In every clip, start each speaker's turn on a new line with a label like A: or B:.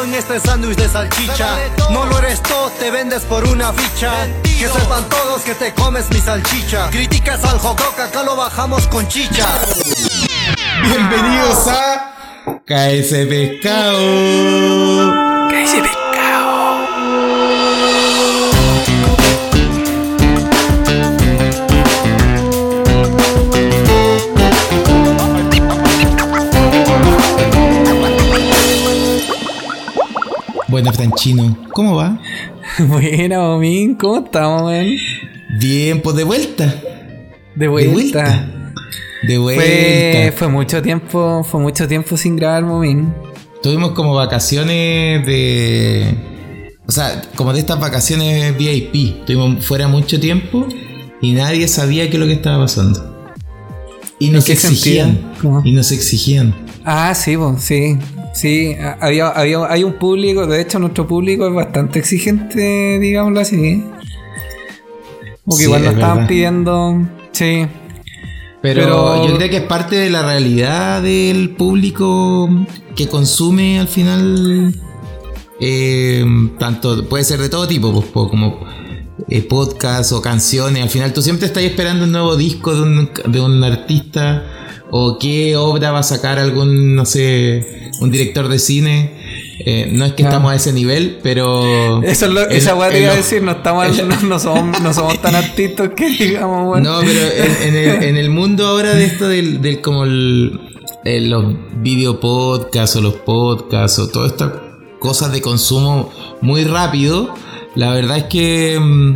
A: todo en este sándwich de salchicha. No lo eres todo, te vendes por una ficha. Que sepan todos que te comes mi salchicha. Criticas al jococa, acá lo bajamos con chicha.
B: Bienvenidos a KS Pescado. Bueno, Franchino, ¿cómo va?
C: Buena, Momín, ¿cómo estamos, man?
B: Bien, pues de vuelta.
C: De vuelta.
B: De vuelta.
C: Fue, fue mucho tiempo, fue mucho tiempo sin grabar, Momín.
B: Tuvimos como vacaciones de. O sea, como de estas vacaciones VIP. Estuvimos fuera mucho tiempo y nadie sabía qué es lo que estaba pasando. Y nos exigían. Y nos exigían.
C: Ah, sí, pues, sí. Sí, había, había, hay un público, de hecho nuestro público es bastante exigente, digámoslo así. Porque
B: Sí,
C: igual nos
B: es
C: estaban
B: verdad.
C: pidiendo, sí.
B: Pero,
C: Pero-
B: yo creo que es parte de la realidad del público que consume al final. eh, tanto, puede ser de todo tipo, pues, como eh, podcast o canciones. Al final tú siempre estás esperando un nuevo disco de un, de un artista o qué obra va a sacar algún, no sé, un director de cine. Eh, no es que estamos a ese nivel, pero.
C: Eso es lo,
B: en-
C: esa weá te iba a decir, no, estamos, no, no somos, no somos tan artistas que digamos, weón.
B: No, pero en, en el, en el mundo ahora de esto del, del como el, el- los video podcasts o los podcasts o todas estas cosas de consumo muy rápido, la verdad es que mm,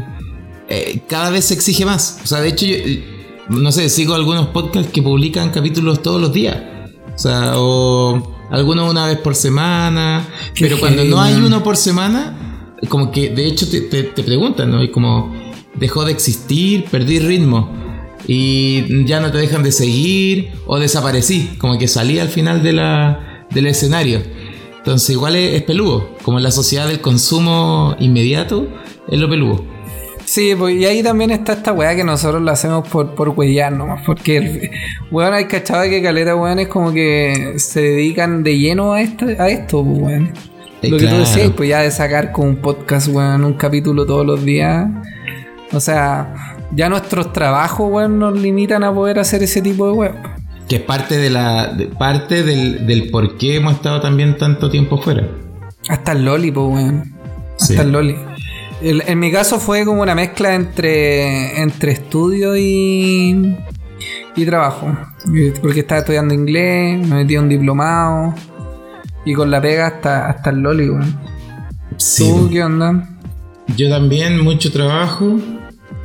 B: eh, cada vez se exige más. O sea, de hecho, yo, eh, no sé, sigo algunos podcasts que publican capítulos todos los días. O sea, o algunos una vez por semana.
C: Qué
B: pero cuando no hay uno por semana, como que de hecho te, te- te preguntan, ¿no? Y como dejó de existir, perdí ritmo. Y ya no te dejan de seguir o desaparecí, como que salí al final de la, del escenario. Entonces igual es, es peludo, como en la sociedad del consumo inmediato, es lo peludo.
C: Sí, pues, y ahí también está esta weá que nosotros la hacemos por, por huellar nomás. Porque, el- weón, hay cachado que caleta, weón, es como que se dedican de lleno a esto, a esto pues, weón.
B: Eh,
C: Lo que tú decías, pues ya de sacar con un podcast, weón, un capítulo todos los días. O sea, ya nuestros trabajos, weón, nos limitan a poder hacer ese tipo de weón.
B: Que es parte, de la, de- parte del, del por qué hemos estado también tanto tiempo fuera.
C: Hasta el Loli, pues, weón. Hasta
B: Sí.
C: el Loli. El- en mi caso fue como una mezcla entre, entre estudio y, y trabajo. Porque estaba estudiando inglés, me metí a un diplomado. Y con la pega hasta, hasta el Loli, weón.
B: Sí,
C: ¿Tú qué onda?
B: Yo también, mucho trabajo.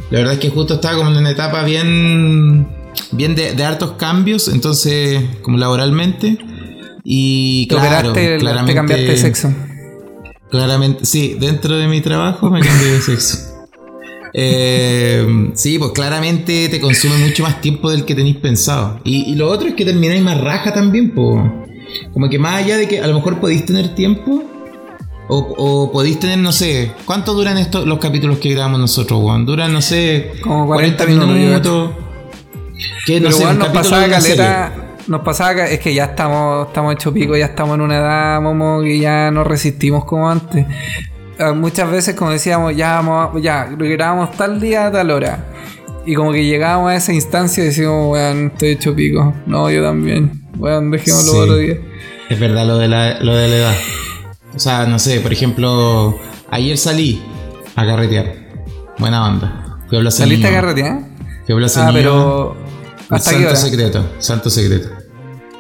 B: La verdad es que justo estaba como en una etapa bien, bien de, de hartos cambios, entonces, como laboralmente. Y claro,
C: operaste,
B: claramente,
C: te cambiaste de sexo.
B: Claramente, sí, dentro de mi trabajo me cambié de sexo. Eh, sí, pues claramente te consume mucho más tiempo del que tenéis pensado. Y, y lo otro es que termináis más raja también, pues. Como que más allá de que a lo mejor podéis tener tiempo, o, o podéis tener, no sé, ¿cuánto duran estos los capítulos que grabamos nosotros, Juan? Duran, no sé,
C: Como 40 minutos,
B: Que no
C: Pero
B: sé, un
C: nos pasaba caleta. Nos pasaba es que ya estamos, estamos hecho pico, ya estamos en una edad, momo, que ya no resistimos como antes. Ah, Muchas veces, como decíamos, ya vamos, ya grabamos tal día a tal hora. Y como que llegábamos a esa instancia y decíamos, weón, estoy hecho pico. No, yo también. Weón, dejémoslo
B: Sí.
C: otro día.
B: Es verdad lo de, la, lo de la edad. O sea, no sé, por ejemplo, ayer salí a carretear. Buena onda. Fui a
C: ¿Saliste a carretear?
B: Fui a Plaza
C: Ah,
B: Niño.
C: pero. ¿Hasta qué
B: santo
C: hora?
B: secreto, santo secreto.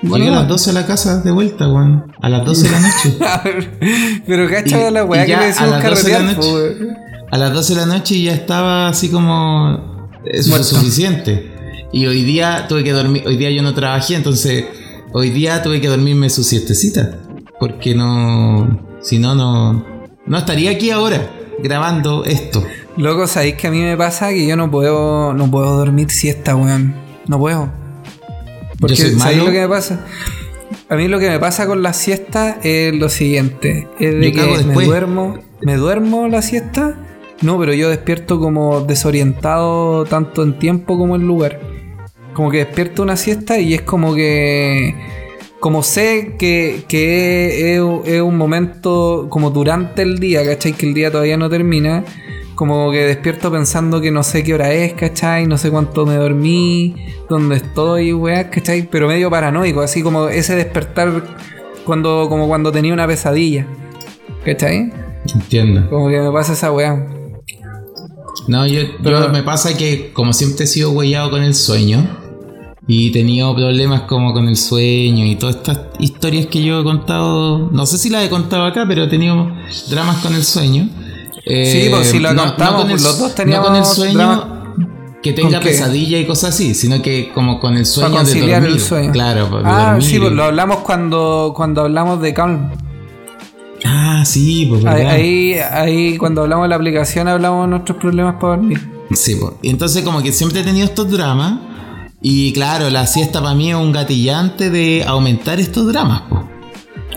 C: Bueno,
B: Llegué a las 12 a la casa de vuelta, weón. A las 12 de la noche.
C: pero cacha la weá que le
B: a
C: decimos
B: las 12 de la noche. A las 12 de la noche ya estaba así como. Eso es
C: Muerto.
B: suficiente. Y hoy día tuve que dormir. Hoy día yo no trabajé, entonces. Hoy día tuve que dormirme su siestecita. Porque no. Si no, no. No estaría aquí ahora grabando esto.
C: Loco, ¿sabéis que a mí me pasa que yo no puedo, no puedo dormir siesta, weón? No puedo. Porque,
B: soy
C: ¿sabéis
B: malo.
C: lo que me pasa? A mí lo que me pasa con la siesta es lo siguiente. Es de
B: Yo
C: que me duermo, me duermo la siesta. No, pero yo despierto como desorientado tanto en tiempo como en lugar. Como que despierto una siesta y es como que como sé que, que es, es un momento como durante el día, ¿cachai? Que el día todavía no termina, como que despierto pensando que no sé qué hora es, ¿cachai? No sé cuánto me dormí, dónde estoy, weá, ¿cachai? Pero medio paranoico, así como ese despertar cuando, como cuando tenía una pesadilla, ¿cachai?
B: Entiendo.
C: Como que me pasa esa weá.
B: No, yo,
C: Pero-
B: yo me pasa que como siempre he sido huellado con el sueño y he tenido problemas como con el sueño y todas estas historias que yo he contado, no sé si las he contado acá, pero he tenido dramas con el sueño. Eh,
C: Sí, pues, si lo contamos,
B: con el-
C: pues, los dos
B: No
C: teníamos
B: con el sueño que tenga pesadilla y cosas así, sino que como con el sueño
C: Para
B: de
C: conciliar
B: dormir.
C: el sueño.
B: Claro, de
C: Ah,
B: dormir.
C: sí, pues lo hablamos cuando, cuando hablamos de Calm.
B: Ah, sí, pues
C: Ahí,
B: verdad.
C: ahí, ahí cuando hablamos de la aplicación hablamos de nuestros problemas para dormir.
B: Sí. Y entonces como que siempre he tenido estos dramas y claro, la siesta para mí es un gatillante de aumentar estos dramas. po.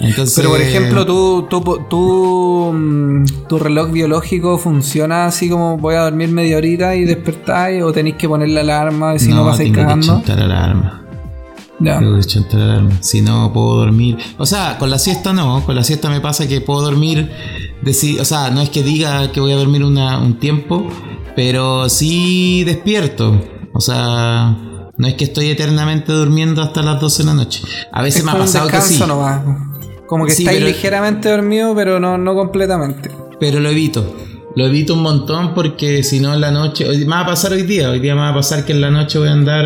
B: Entonces,
C: Pero por ejemplo, tú, tú, tú, mm, tu reloj biológico funciona así como voy a dormir media horita y despertáis o tenéis que poner la alarma y si no,
B: no,
C: pasáis
B: tengo que
C: cagando.
B: chantar alarma.
C: Ya.
B: Tengo que chantar alarma. Si no puedo dormir. O sea, con la siesta no. Con la siesta me pasa que puedo dormir. deci- o sea, no es que diga que voy a dormir una- un tiempo, pero sí despierto. O sea, no es que estoy eternamente durmiendo hasta las 12 de la noche. A veces
C: Es
B: me ha pasado que sí.
C: nomás. Como que
B: Sí,
C: estáis
B: pero-
C: ligeramente dormido, pero no, no completamente.
B: Pero lo evito. Lo evito un montón porque si no en la noche. Hoy, me va a pasar hoy día. Hoy día me va a pasar que en la noche voy a andar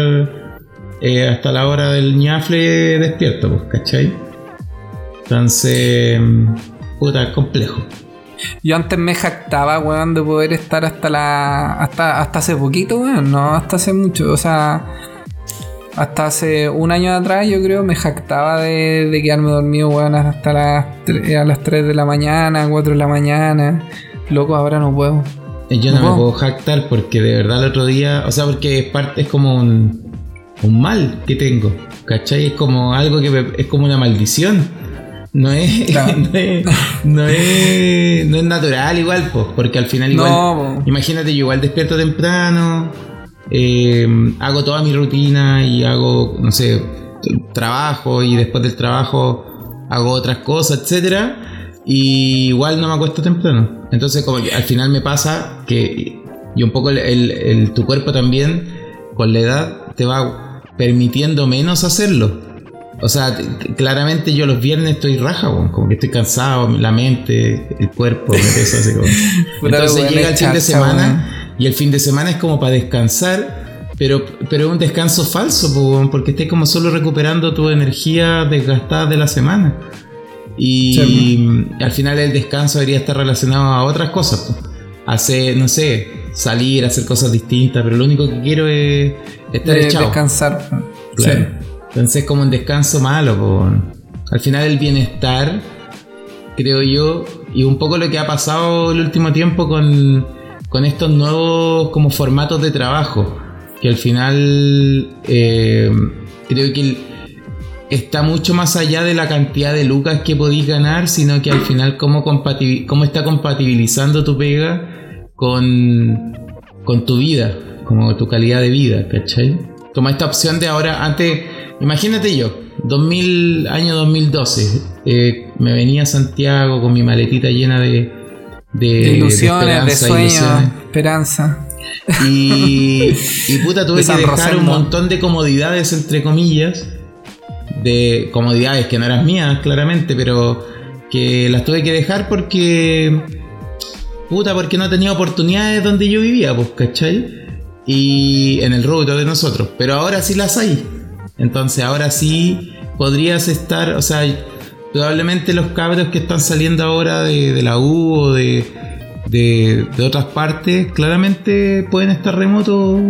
B: eh, hasta la hora del ñafle despierto, pues, ¿cachai? Entonces. Puta, es complejo.
C: Yo antes me jactaba, weón, de poder estar hasta la. hasta, hasta hace poquito, weón, no hasta hace mucho. O sea, hasta hace un año atrás, yo creo, me jactaba de, de quedarme dormido, weón, hasta las, a las 3 de la mañana, 4 de la mañana. Loco, ahora no puedo.
B: Yo no,
C: No
B: me
C: puedo.
B: jactar porque de verdad el otro día. O sea, porque es parte. Es como un. Un mal que tengo. ¿Cachai? Es como algo que me- es como una maldición. No es,
C: Claro.
B: no, es, no, es, no es natural igual, pues, porque al final igual,
C: No,
B: imagínate, yo igual despierto temprano, eh, hago toda mi rutina y hago, no sé, trabajo y después del trabajo hago otras cosas, etcétera, y igual no me acuesto temprano. Entonces como que al final me pasa que, y un poco el, el- el- tu cuerpo también, con la edad, te va permitiendo menos hacerlo. O sea, claramente yo los viernes estoy raja, como que estoy cansado, la mente, el cuerpo, me pesa así como. Entonces llega el fin de semana y el fin de semana es como para descansar, pero, pero es un descanso falso, porque estás como solo recuperando tu energía desgastada de la semana. Y al final el descanso debería estar relacionado a otras cosas. po. Hacer, no sé, salir, hacer cosas distintas, pero lo único que quiero es estar
C: De
B: echado.
C: descansar.
B: Claro.
C: Sí.
B: Entonces es como un descanso malo. po. Al final el bienestar, creo yo, y un poco lo que ha pasado el último tiempo con, con estos nuevos como formatos de trabajo, que al final eh, creo que está mucho más allá de la cantidad de lucas que podéis ganar, sino que al final cómo, está compatibilizando tu pega con, con tu vida, como tu calidad de vida, ¿cachai? Como esta opción de ahora, antes, imagínate yo, 2000, año 2012, eh, me venía a Santiago con mi maletita llena de, de,
C: De ilusiones, de,
B: esperanza,
C: sueños,
B: ilusiones.
C: esperanza.
B: Y, y puta, tuve
C: De
B: que
C: San
B: dejar
C: Rosendo.
B: un montón de comodidades, entre comillas. De comodidades que no eran mías, claramente, pero que las tuve que dejar porque. Puta, porque no tenía oportunidades donde yo vivía, pues, ¿cachai? Y en el rubro de nosotros. Pero ahora sí las hay. Entonces, ahora sí podrías estar, o sea, probablemente los cabros que están saliendo ahora de, la U o de, de, de otras partes, claramente pueden estar remotos,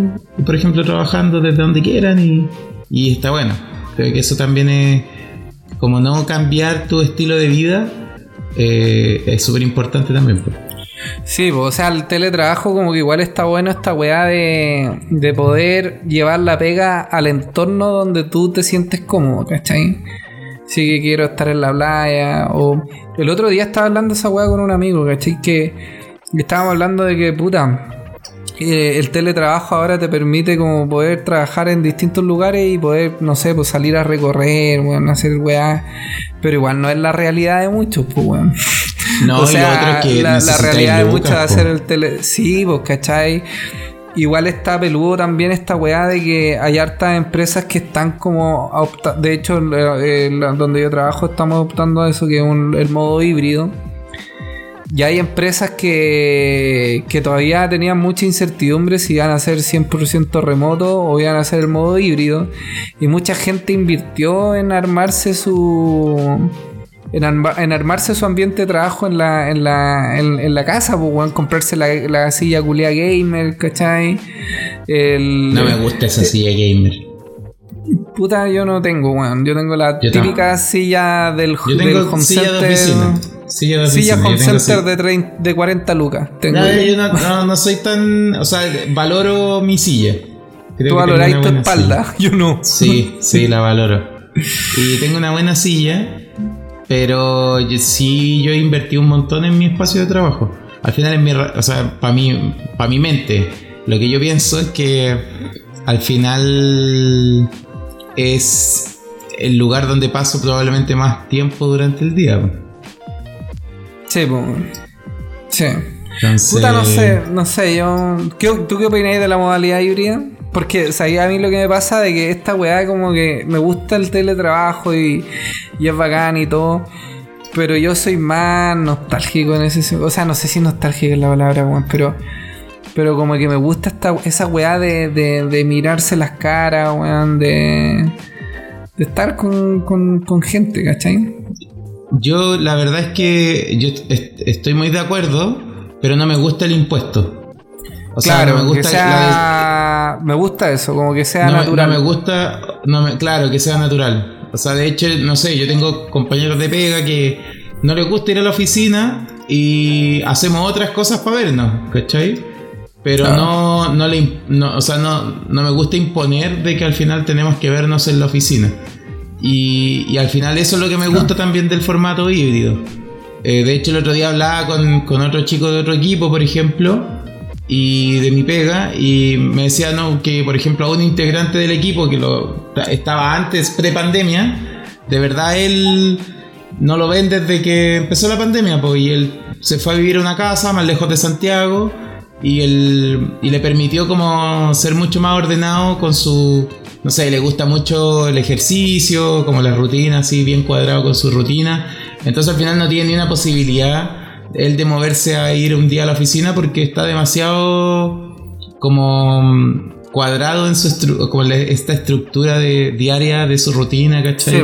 B: por ejemplo, trabajando desde donde quieran y, y está bueno. Creo que eso también es como no cambiar tu estilo de vida, eh, es súper importante también. pues.
C: Sí, pues, o sea, el teletrabajo como que igual está bueno esta weá de, de poder llevar la pega al entorno donde tú te sientes cómodo, ¿cachai? Sí que quiero estar en la playa o... El otro día estaba hablando esa weá con un amigo, ¿cachai? Que estábamos hablando de que, puta, eh, el teletrabajo ahora te permite como poder trabajar en distintos lugares y poder, no sé, pues salir a recorrer, bueno, hacer weá. Pero igual no es la realidad de muchos, pues weón.
B: No,
C: o
B: y lo
C: sea,
B: otro es que
C: la, realidad de muchos es
B: po.
C: hacer el tele. Sí, pues, ¿cachai? Igual está peludo también esta weá de que hay hartas empresas que están como De hecho, donde yo trabajo estamos optando a eso, que es el modo híbrido. Y hay empresas que, que todavía tenían mucha incertidumbre si iban a ser 100% remoto o iban a ser el modo híbrido. Y mucha gente invirtió en armarse su. En, arma- en armarse su ambiente de trabajo en la, en la, en, en la casa, pues, weón, comprarse la, la silla culia gamer, ¿cachai? El,
B: No me gusta esa silla gamer.
C: Puta, yo no tengo, weón. Yo tengo la
B: Yo
C: típica silla del,
B: Yo
C: del
B: tengo
C: home
B: silla de
C: center.
B: oficina. Silla de
C: Silla
B: oficina.
C: home
B: yo tengo
C: center
B: silla-
C: de, 30 de 40 lucas. Tengo
B: No,
C: yo.
B: yo no, no, no soy tan. O sea, valoro mi silla. Creo
C: Tú valoráis tu espalda, yo no.
B: Sí, sí, la valoro. Y tengo una buena silla, pero yo- sí yo invertí un montón en mi espacio de trabajo. Al final, en mi, o sea, para mi, para mi mente, lo que yo pienso es que al final es el lugar donde paso probablemente más tiempo durante el día.
C: Sí, pues. Sí.
B: Entonces,
C: Puta, no sé, no sé, yo... ¿qué- ¿Tú qué opináis de la modalidad híbrida? Porque, ¿sabes? A mí lo que me pasa de que esta weá como que me gusta el teletrabajo y, y es bacán y todo, pero yo soy más nostálgico en ese sen- O sea, no sé si nostálgico es la palabra, weón, pero... Pero como que me gusta esta, esa weá de, de, de mirarse las caras, weón, de... De estar con, con, con gente, ¿cachai?
B: Yo la verdad es que yo est- estoy muy de acuerdo, pero no me gusta el impuesto. O sea,
C: claro,
B: no me gusta
C: que
B: la
C: sea... Me gusta eso, como que sea
B: no,
C: natural.
B: no me gusta, no me- claro, que sea natural. O sea, de hecho, no sé, yo tengo compañeros de pega que no les gusta ir a la oficina y hacemos otras cosas para vernos, ¿cachai? Pero
C: Claro.
B: no, no le, no, o sea, no, no me gusta imponer de que al final tenemos que vernos en la oficina. Y, y al final eso es lo que me gusta también del formato híbrido. Eh, de hecho, el otro día hablaba con, con otro chico de otro equipo, por ejemplo, y de mi pega, y me decía no, que, por ejemplo, a un integrante del equipo que lo, estaba antes, pre-pandemia, de verdad él no lo ven desde que empezó la pandemia, pues, y él se fue a vivir a una casa más lejos de Santiago, y, él, y le permitió como ser mucho más ordenado con su, no sé, le gusta mucho el ejercicio, como la rutina, así bien cuadrado con su rutina. Entonces al final no tiene ni una posibilidad él de moverse a ir un día a la oficina porque está demasiado como mm, cuadrado en su estru- como esta estructura de, diaria de su rutina, ¿cachai?
C: Sí.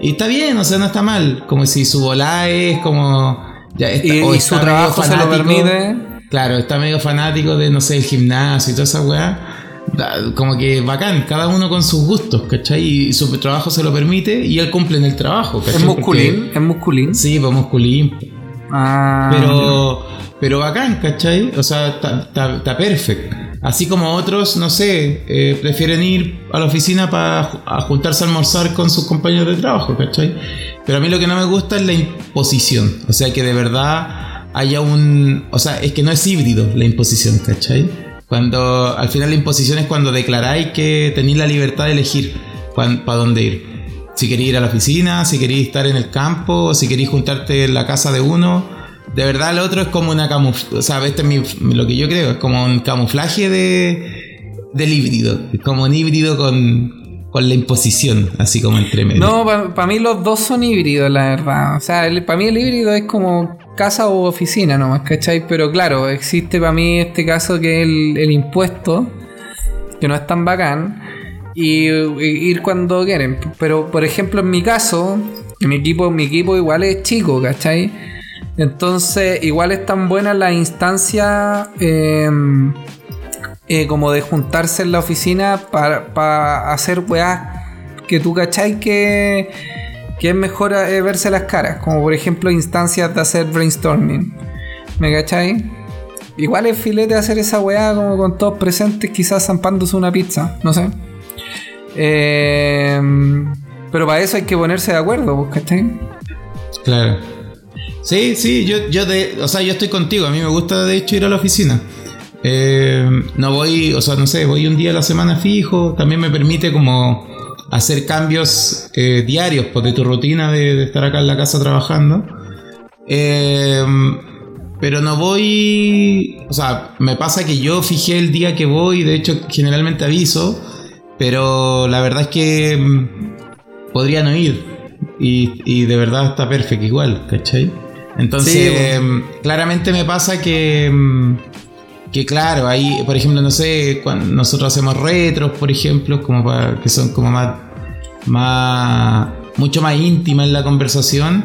B: Y está bien, o sea, no está mal. Como si su volá es como. Ya está-
C: Y,
B: o
C: y
B: está
C: su trabajo se lo permite.
B: Claro, está medio fanático de, no sé, el gimnasio y toda esa weá. Como que bacán, cada uno con sus gustos, ¿cachai? Y su trabajo se lo permite y él cumple en el trabajo, ¿cachai?
C: Es musculín,
B: Porque-
C: es musculín.
B: Sí, pues musculín.
C: Ah,
B: Pero, pero bacán, ¿cachai? O sea, está- perfecto. Así como otros, no sé, eh, prefieren ir a la oficina para juntarse a almorzar con sus compañeros de trabajo, ¿cachai? Pero a mí lo que no me gusta es la imposición. O sea, que de verdad haya un... O sea, es que no es híbrido la imposición, ¿cachai? Cuando al final la imposición es cuando declaráis que tenéis la libertad de elegir para dónde ir. Si queréis ir a la oficina, si queréis estar en el campo, si queréis juntarte en la casa de uno. De verdad, lo otro es como una camuflaje. O sea, este es mi- lo que yo creo, es como un camuflaje de, del híbrido. Es como un híbrido con, con la imposición, así como entre medio.
C: No, para mí los dos son híbridos, la verdad. O sea, para mí el híbrido es como casa o oficina nomás, ¿cachai? Pero claro, existe para mí este caso que es el, el impuesto, que no es tan bacán, y, ir cuando quieren. Pero, por ejemplo, en mi caso, mi equipo, mi equipo igual es chico, ¿cachai? Entonces, igual están buenas las instancias eh, eh, como de juntarse en la oficina para, para hacer weas que tú cachai que, que es mejor eh, verse las caras, como por ejemplo instancias de hacer brainstorming. ¿Me cachai? Igual es filete hacer esa weá como con todos presentes, quizás zampándose una pizza, no sé. Eh, pero para eso hay que ponerse de acuerdo, pues, ¿cachai?
B: Claro. Sí, sí, yo, yo o sea, yo estoy contigo. A mí me gusta de hecho ir a la oficina. Eh, no voy, o sea, no sé, voy un día a la semana fijo. También me permite como hacer cambios eh, diarios pues, de tu rutina de, estar acá en la casa trabajando. Pero no voy, o sea, me pasa que yo fijé el día que voy, de hecho generalmente aviso, pero la verdad es que mm, podría no ir. Y, y de verdad está perfecto igual, ¿cachai? Entonces, sí, bueno. claramente me pasa que, mm, que claro, ahí, por ejemplo, no sé, cuando nosotros hacemos retros, por ejemplo, como para, que son como más, más, mucho más íntimas en la conversación.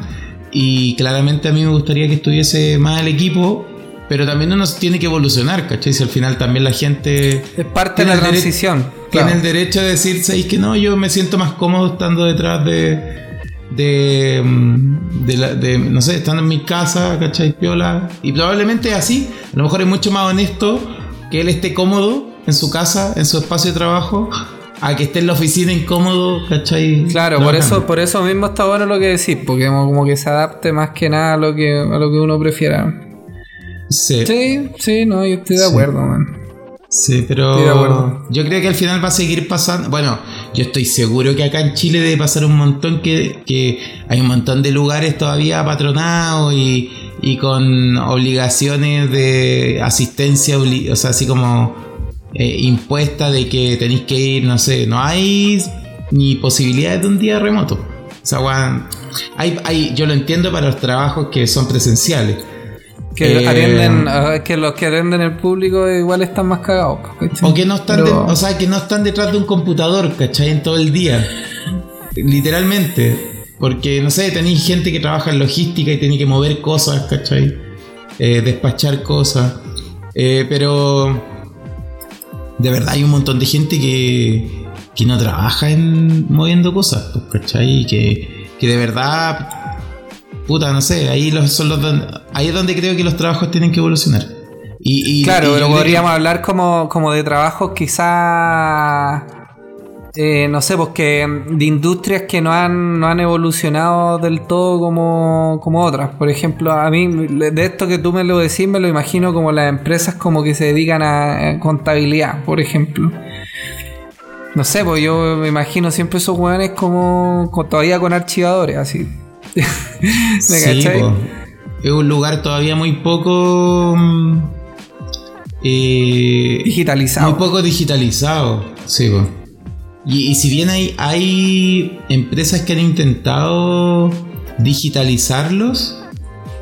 B: Y claramente a mí me gustaría que estuviese más el equipo, pero también uno tiene que evolucionar, ¿cachai? Si al final también la gente...
C: Es parte de la transición.
B: Claro. Tiene el derecho de decir, ¿sabéis que no? Yo me siento más cómodo estando detrás de... De, de, la, de, no sé, estando en mi casa, ¿cachai? Piola. Y probablemente así. A lo mejor es mucho más honesto que él esté cómodo en su casa, en su espacio de trabajo, a que esté en la oficina incómodo, ¿cachai?
C: Claro, por eso, por eso mismo está bueno lo que decís, porque como que se adapte más que nada a lo que, a lo que uno prefiera.
B: Sí.
C: Sí, sí, no, yo estoy de acuerdo, man.
B: Sí, pero yo creo que al final va a seguir pasando. Bueno, yo estoy seguro que acá en Chile debe pasar un montón que, que hay un montón de lugares todavía patronados y, y con obligaciones de asistencia, o sea, así como eh, impuesta de que tenéis que ir, no sé, no hay ni posibilidades de un día remoto. O sea, bueno, hay, hay, yo lo entiendo para los trabajos que son presenciales.
C: Que, eh, atienden, uh, que los que atienden el público igual están más cagados.
B: ¿cachai? O que no están, Pero... de, o sea, que no están detrás de un computador, ¿cachai? En todo el día. Literalmente. Porque, no sé, tenéis gente que trabaja en logística y tiene que mover cosas, ¿cachai? Eh, despachar cosas. Eh, pero de verdad hay un montón de gente que, que no trabaja en moviendo cosas, pues, ¿cachai? Que, que de verdad puta, no sé, ahí los, son los ahí es donde creo que los trabajos tienen que evolucionar. Y, y
C: claro,
B: y
C: pero podríamos que... hablar como, como de trabajos quizás, eh, no sé, pues que de industrias que no han, no han evolucionado del todo como, como otras. Por ejemplo, a mí, de esto que tú me lo decís, me lo imagino como las empresas como que se dedican a contabilidad, por ejemplo. No sé, pues yo me imagino siempre esos hueones como, como todavía con archivadores, así.
B: ¿Me sí. Es un lugar todavía muy poco.
C: Eh, digitalizado.
B: Muy poco digitalizado. Sí, po. Y, y, si bien hay, hay empresas que han intentado digitalizarlos,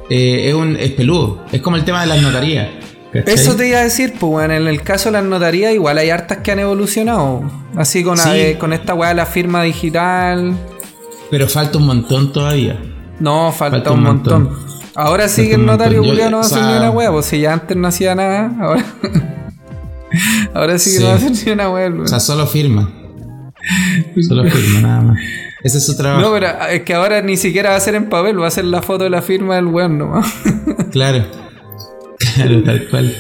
B: eh, es, un, es peludo. Es como el tema de las notarías.
C: ¿cachai? Eso te iba a decir, pues bueno, en el caso de las notarías igual hay hartas que han evolucionado. Así con, sí. eh, con esta weá de la firma digital.
B: Pero falta un montón todavía.
C: No, falta, falta un, montón. montón. Ahora sí que el notario Julio no va a hacer ni una hueá, pues si ya antes no hacía nada, ahora. ahora sí que sí. no va a hacer ni una hueá.
B: O sea, solo firma. Solo firma, nada más. Ese es su trabajo.
C: No, pero es que ahora ni siquiera va a ser en papel, va a ser la foto de la firma del weón nomás.
B: claro. Claro, tal cual.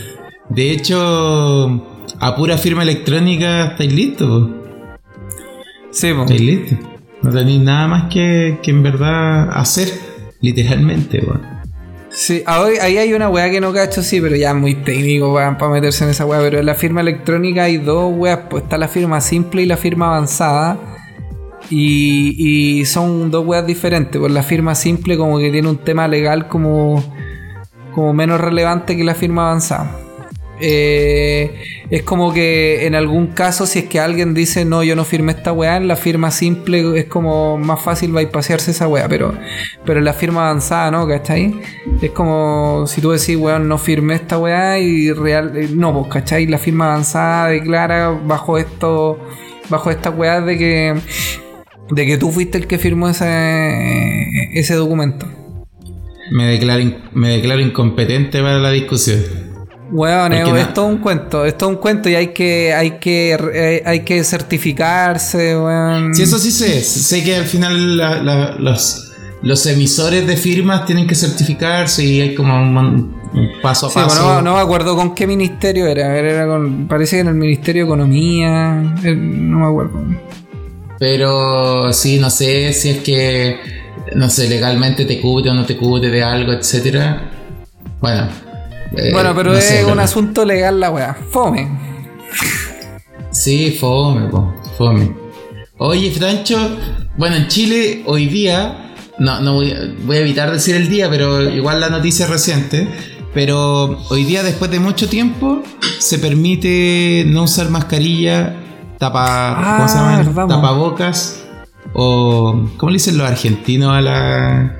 B: De hecho, a pura firma electrónica estáis listos, po.
C: Sí, po.
B: Estáis listos. No tenéis nada más que, que en verdad hacer, literalmente, weón.
C: Sí, ahí, hay una weá que no cacho, sí, pero ya es muy técnico para meterse en esa weá. Pero en la firma electrónica hay dos weas, pues está la firma simple y la firma avanzada. Y, y son dos weas diferentes. Pues la firma simple como que tiene un tema legal como, como menos relevante que la firma avanzada. Eh, es como que en algún caso, si es que alguien dice no, yo no firmé esta weá, en la firma simple es como más fácil bypasearse esa weá, pero, pero en la firma avanzada, ¿no? ¿cachai? Es como si tú decís, weón, no firmé esta weá y real, no, pues, ¿cachai? La firma avanzada declara bajo esto, bajo esta weá de que, de que tú fuiste el que firmó ese, ese documento.
B: Me declaro, me declaro incompetente para la discusión.
C: Bueno, es, es todo un cuento, es todo un cuento y hay que, hay que, eh, hay que certificarse, weón.
B: Sí, eso sí sé, sé que al final la, la, los, los emisores de firmas tienen que certificarse y hay como un, un paso a
C: sí,
B: paso.
C: No, no, me acuerdo con qué ministerio era, era con, parece que en el Ministerio de Economía, eh, no me acuerdo.
B: Pero sí, no sé si es que, no sé, legalmente te cubre o no te cubre de algo, etcétera. Bueno, Eh,
C: bueno, pero
B: no
C: es
B: sé,
C: un asunto legal la weá. Fome.
B: Sí, fome, po, fome. Oye, Francho, bueno, en Chile hoy día, no, no voy, a- voy a evitar decir el día, pero igual la noticia es reciente, pero hoy día, después de mucho tiempo, se permite no usar mascarilla, tapa, ¿cómo se
C: Ah,
B: llama? Tapabocas, o, ¿cómo le dicen los argentinos a la,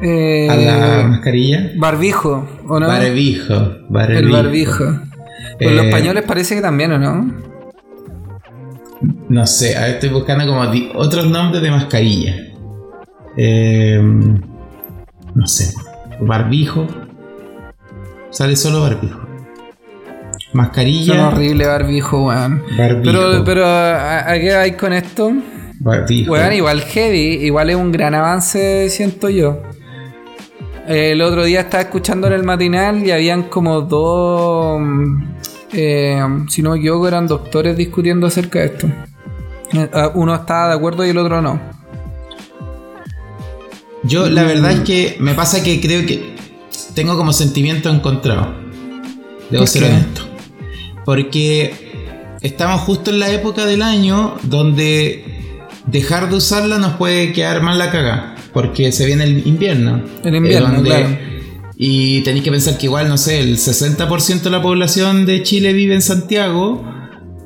C: Eh,
B: a la mascarilla?
C: barbijo, ¿o no?
B: Barbijo,
C: El barbijo. Pues los
B: Eh,
C: españoles parece que también, ¿o no?
B: No sé, a ver, estoy buscando como otros nombres de mascarilla. Eh, no sé. Barbijo. Sale solo barbijo.
C: Son
B: Mascarilla.
C: horrible barbijo, weón.
B: Barbijo.
C: Pero, pero, ¿a, a qué vais con esto?
B: barbijo.
C: Weón, igual heavy, igual es un gran avance, siento yo. El otro día estaba escuchando en el matinal y habían como dos, mm, eh, si no me equivoco, eran doctores discutiendo acerca de esto. Eh, ah, Uno estaba de acuerdo y el otro no.
B: Yo la verdad es que me pasa que creo que tengo como sentimiento encontrado. Debo
C: ¿Por
B: ser
C: qué?
B: honesto. Porque estamos justo en la época del año donde dejar de usarla nos puede quedar mal la caga. Porque se viene el invierno.
C: El invierno,
B: Eh, donde-
C: claro.
B: Y tenéis que pensar que igual, no sé, el 60% de la población de Chile vive en Santiago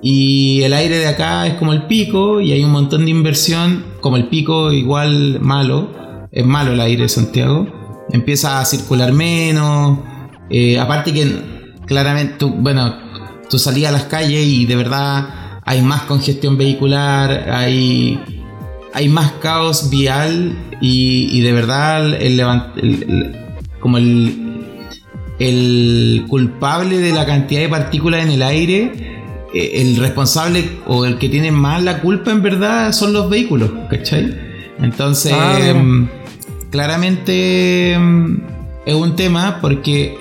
B: y el aire de acá es como el pico y hay un montón de inversión, como el pico igual malo, es malo el aire de Santiago, empieza a circular menos, eh, aparte que claramente, tú, bueno, tú salías a las calles y de verdad hay más congestión vehicular, hay hay más caos vial y, y de verdad el, levant- el- el- como el, el culpable de la cantidad de partículas en el aire, eh, el responsable o el que tiene más la culpa en verdad son los vehículos, ¿cachai? Entonces,
C: Ah,
B: mm, claramente mm, es un tema porque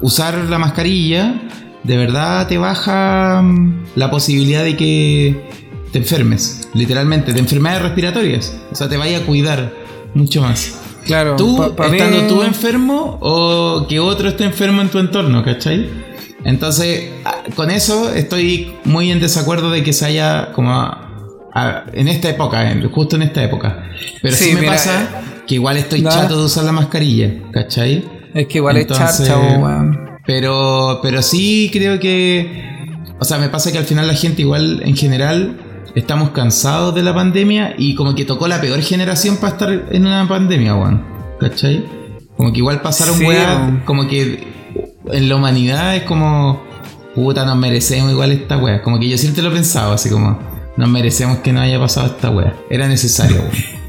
B: usar la mascarilla de verdad te baja mm, la posibilidad de que te enfermes, literalmente, de enfermedades respiratorias. O sea, te vaya a cuidar mucho más.
C: Claro,
B: Tú,
C: pa- pa' mí-
B: estando tú enfermo o que otro esté enfermo en tu entorno, ¿cachai? Entonces, a- con eso estoy muy en desacuerdo de que se haya como a- a- en esta época, en- justo en esta época. Pero sí,
C: Sí,
B: me
C: mira,
B: pasa
C: eh,
B: que igual estoy
C: nada.
B: chato de usar la mascarilla, ¿cachai?
C: Es que igual
B: Entonces,
C: es charcha, weón.
B: Pero, pero sí creo que. O sea, me pasa que al final la gente, igual en general, estamos cansados de la pandemia y como que tocó la peor generación para estar en una pandemia, weón. ¿Cachai? Como que igual pasaron
C: Sí,
B: weas, como que en la humanidad es como. Puta, nos merecemos igual esta wea. Como que yo siempre lo he pensado, así como. Nos merecemos que no haya pasado esta wea. Era necesario, weón.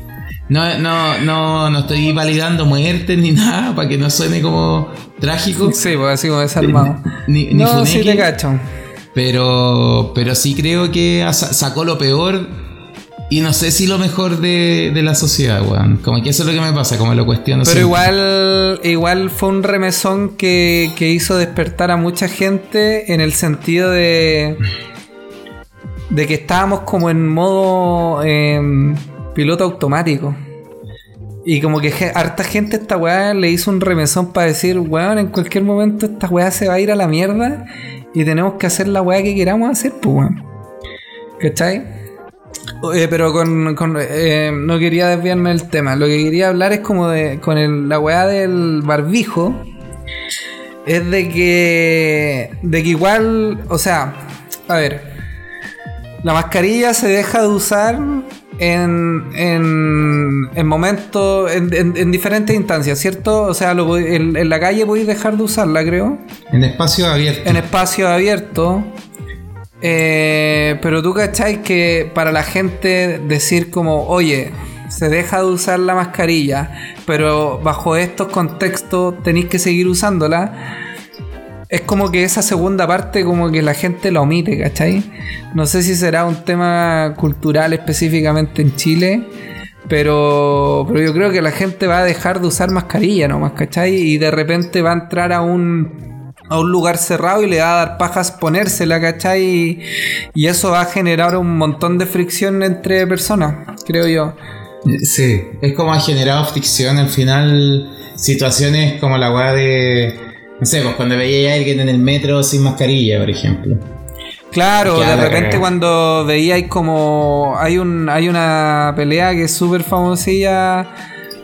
B: No, no, no, no estoy validando muertes ni nada para que no suene como trágico.
C: Sí, pues así como desarmado.
B: Ni, ni
C: no, sí te cacho.
B: Pero, pero sí creo que sa- sacó lo peor y no sé si lo mejor de, de la sociedad, weón. Como que eso es lo que me pasa, como lo cuestiono
C: Pero
B: siempre.
C: igual, igual fue un remesón que, que hizo despertar a mucha gente en el sentido de de que estábamos como en modo em, piloto automático. Y como que harta gente a esta weá le hizo un remesón para decir, weón, en cualquier momento esta weá se va a ir a la mierda y tenemos que hacer la weá que queramos hacer, pues weón. ¿Cachai? Pero con, con- eh, no quería desviarme del tema. Lo que quería hablar es como de con el- la weá del barbijo. Es de que. De que igual. O sea. A ver. La mascarilla se deja de usar en, en, en momentos. En, en- en diferentes instancias, ¿cierto? O sea, lo en, en la calle podéis dejar de usarla, creo
B: En espacio abierto.
C: en espacio abierto. Eh, pero tú cachai que para la gente decir como, oye, se deja de usar la mascarilla, pero bajo estos contextos tenéis que seguir usándola. Es como que esa segunda parte como que la gente la omite, ¿cachai? No sé si será un tema cultural específicamente en Chile, pero, pero yo creo que la gente va a dejar de usar mascarilla nomás, ¿cachai? Y de repente va a entrar a un, a un lugar cerrado y le va a dar pajas ponérsela, ¿cachai? Y, y eso va a generar un montón de fricción entre personas, creo yo.
B: Sí, es como ha generado fricción al final situaciones como la weá de, No sé, pues cuando veía a alguien en el metro sin mascarilla, por ejemplo.
C: Claro, de repente cuando veíais como hay un hay una pelea que es súper famosilla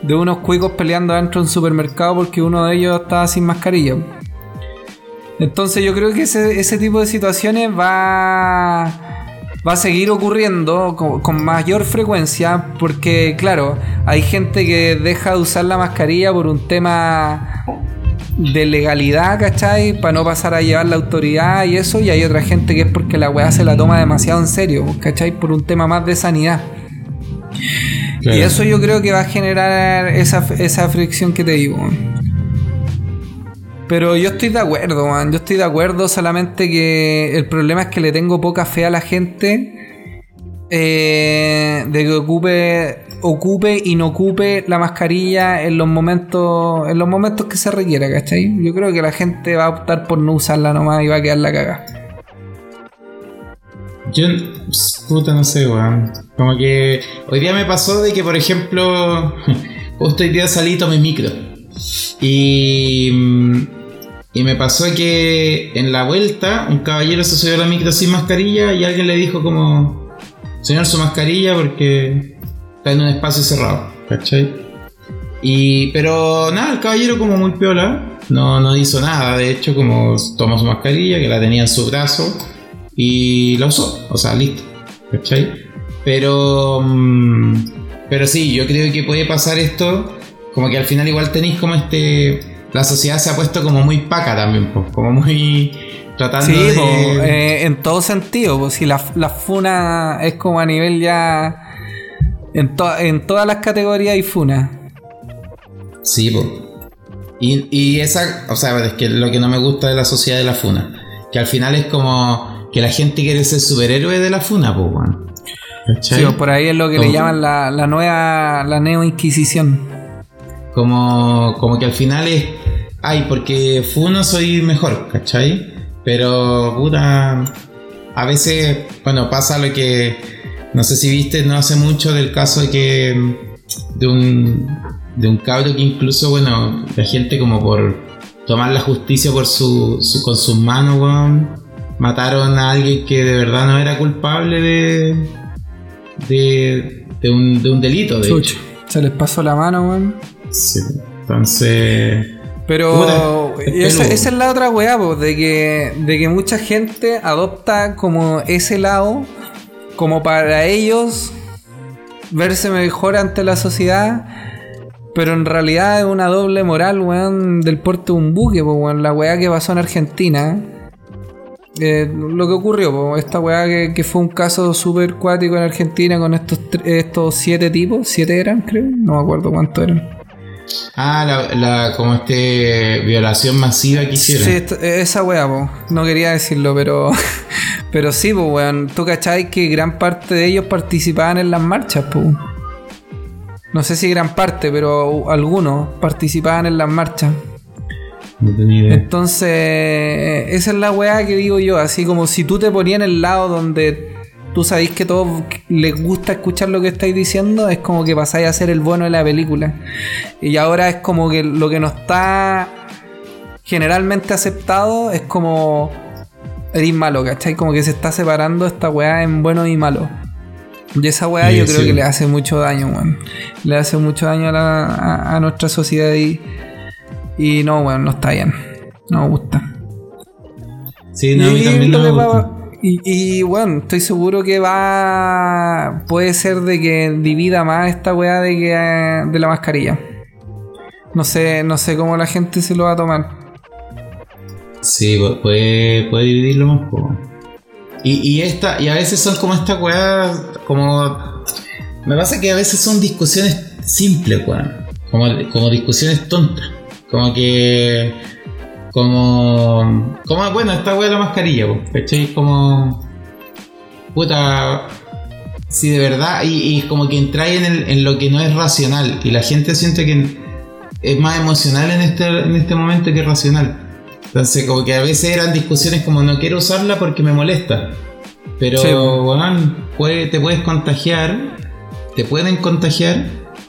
C: de unos cuicos peleando dentro de un supermercado porque uno de ellos estaba sin mascarilla. Entonces yo creo que ese, ese tipo de situaciones va va a seguir ocurriendo con, con mayor frecuencia porque claro, hay gente que deja de usar la mascarilla por un tema de legalidad, ¿cachai? Para no pasar a llevar la autoridad y eso, y hay otra gente que es porque la weá se la toma demasiado en serio, ¿cachai? Por un tema más de sanidad.
B: Claro.
C: Y eso yo creo que va a generar esa, esa fricción que te digo. Pero yo estoy de acuerdo, man. Yo estoy de acuerdo, solamente que el problema es que le tengo poca fe a la gente eh, de que ocupe, ocupe y no ocupe la mascarilla en los momentos, en los momentos que se requiera, ¿cachai? Yo creo que la gente va a optar por no usarla nomás y va a quedar la caga.
B: Yo, puta, no sé, weón. Como que hoy día me pasó de que, por ejemplo, justo hoy día salí y tomé micro. Y, y me pasó que en la vuelta un caballero se subió a la micro sin mascarilla y alguien le dijo como, señor, su mascarilla porque está en un espacio cerrado, ¿cachai? Y, pero nada, el caballero como muy piola, no, no hizo nada, de hecho como tomó su mascarilla, que la tenía en su brazo, y la usó, o sea, listo, ¿cachai? Pero, mm, pero sí, yo creo que puede pasar esto, como que al final igual tenéis como este, la sociedad se ha puesto como muy paca también, pues, como muy tratando
C: Sí,
B: de...
C: po, eh, en todo sentido, pues si la, la funa es como a nivel ya... En, to- en todas las categorías hay funa.
B: Sí, po. Y, y esa, o sea, es que lo que no me gusta de la sociedad de la funa, que al final es como que la gente quiere ser superhéroe de la funa, pues. ¿Cachai?
C: Sí, pues, por ahí es lo que le llaman la, la nueva, la neo inquisición.
B: Como, como que al final es, ay, porque funo soy mejor, ¿cachai? Pero, puta, a veces, bueno, pasa lo que, no sé si viste, no hace mucho del caso de que, de un, de un cabro que incluso, bueno, la gente como por tomar la justicia por su, su- con sus manos, weón, mataron a alguien que de verdad no era culpable de, de, de un, de un delito, de hecho.
C: Se les pasó la mano, weón.
B: Sí, entonces.
C: Pero esa, esa es la otra weá, po, de que, de que mucha gente adopta como ese lado, como para ellos verse mejor ante la sociedad, pero en realidad es una doble moral, weón, del porte de un buque, weón. La weá que pasó en Argentina. eh, lo que ocurrió, esta weá que, que fue un caso súper cuático en Argentina con estos, estos siete tipos, siete eran, creo, no me acuerdo cuántos eran.
B: Ah, la, la- como este violación masiva que hicieron.
C: Sí, esto- esa weá, po. No quería decirlo, pero. Pero sí, pues, weón. Tú cachai que gran parte de ellos participaban en las marchas, pues. No sé si gran parte, pero algunos participaban en las marchas.
B: No tenía idea.
C: Entonces, esa es la weá que digo yo. Así como si tú te ponías en el lado donde tú sabéis que todos les gusta escuchar lo que estáis diciendo, es como que pasáis a ser el bueno de la película. Y ahora es como que lo que no está generalmente aceptado es como eres malo, ¿cachai? Como que se está separando esta weá en bueno y malo. Y esa weá
B: Sí,
C: yo creo
B: sí.
C: que le hace mucho daño, weón. Le hace mucho daño a, la- a- a nuestra sociedad y, y no, weón, no está bien. No me gusta.
B: Sí, no, a mí también
C: lo
B: no me gusta.
C: Y, bueno, estoy seguro que va. Puede ser de que divida más esta weá de que de la mascarilla. No sé, no sé cómo la gente se lo va a tomar.
B: Sí, pu- puede, puede dividirlo más poco. Y, y esta, y a veces son como estas weas, como. Me pasa que a veces son discusiones simples, weón. Como, como discusiones tontas. Como que. Como. Como, bueno, esta wea de la mascarilla, po, ¿cachai? Como. Puta. Si de verdad, y, y como que entráis en, el- en lo que no es racional. Y la gente siente que es más emocional en este, en este momento que racional. Entonces, como que a veces eran discusiones como no quiero usarla porque me molesta. Pero,
C: Sí.
B: puede- te puedes contagiar, te pueden contagiar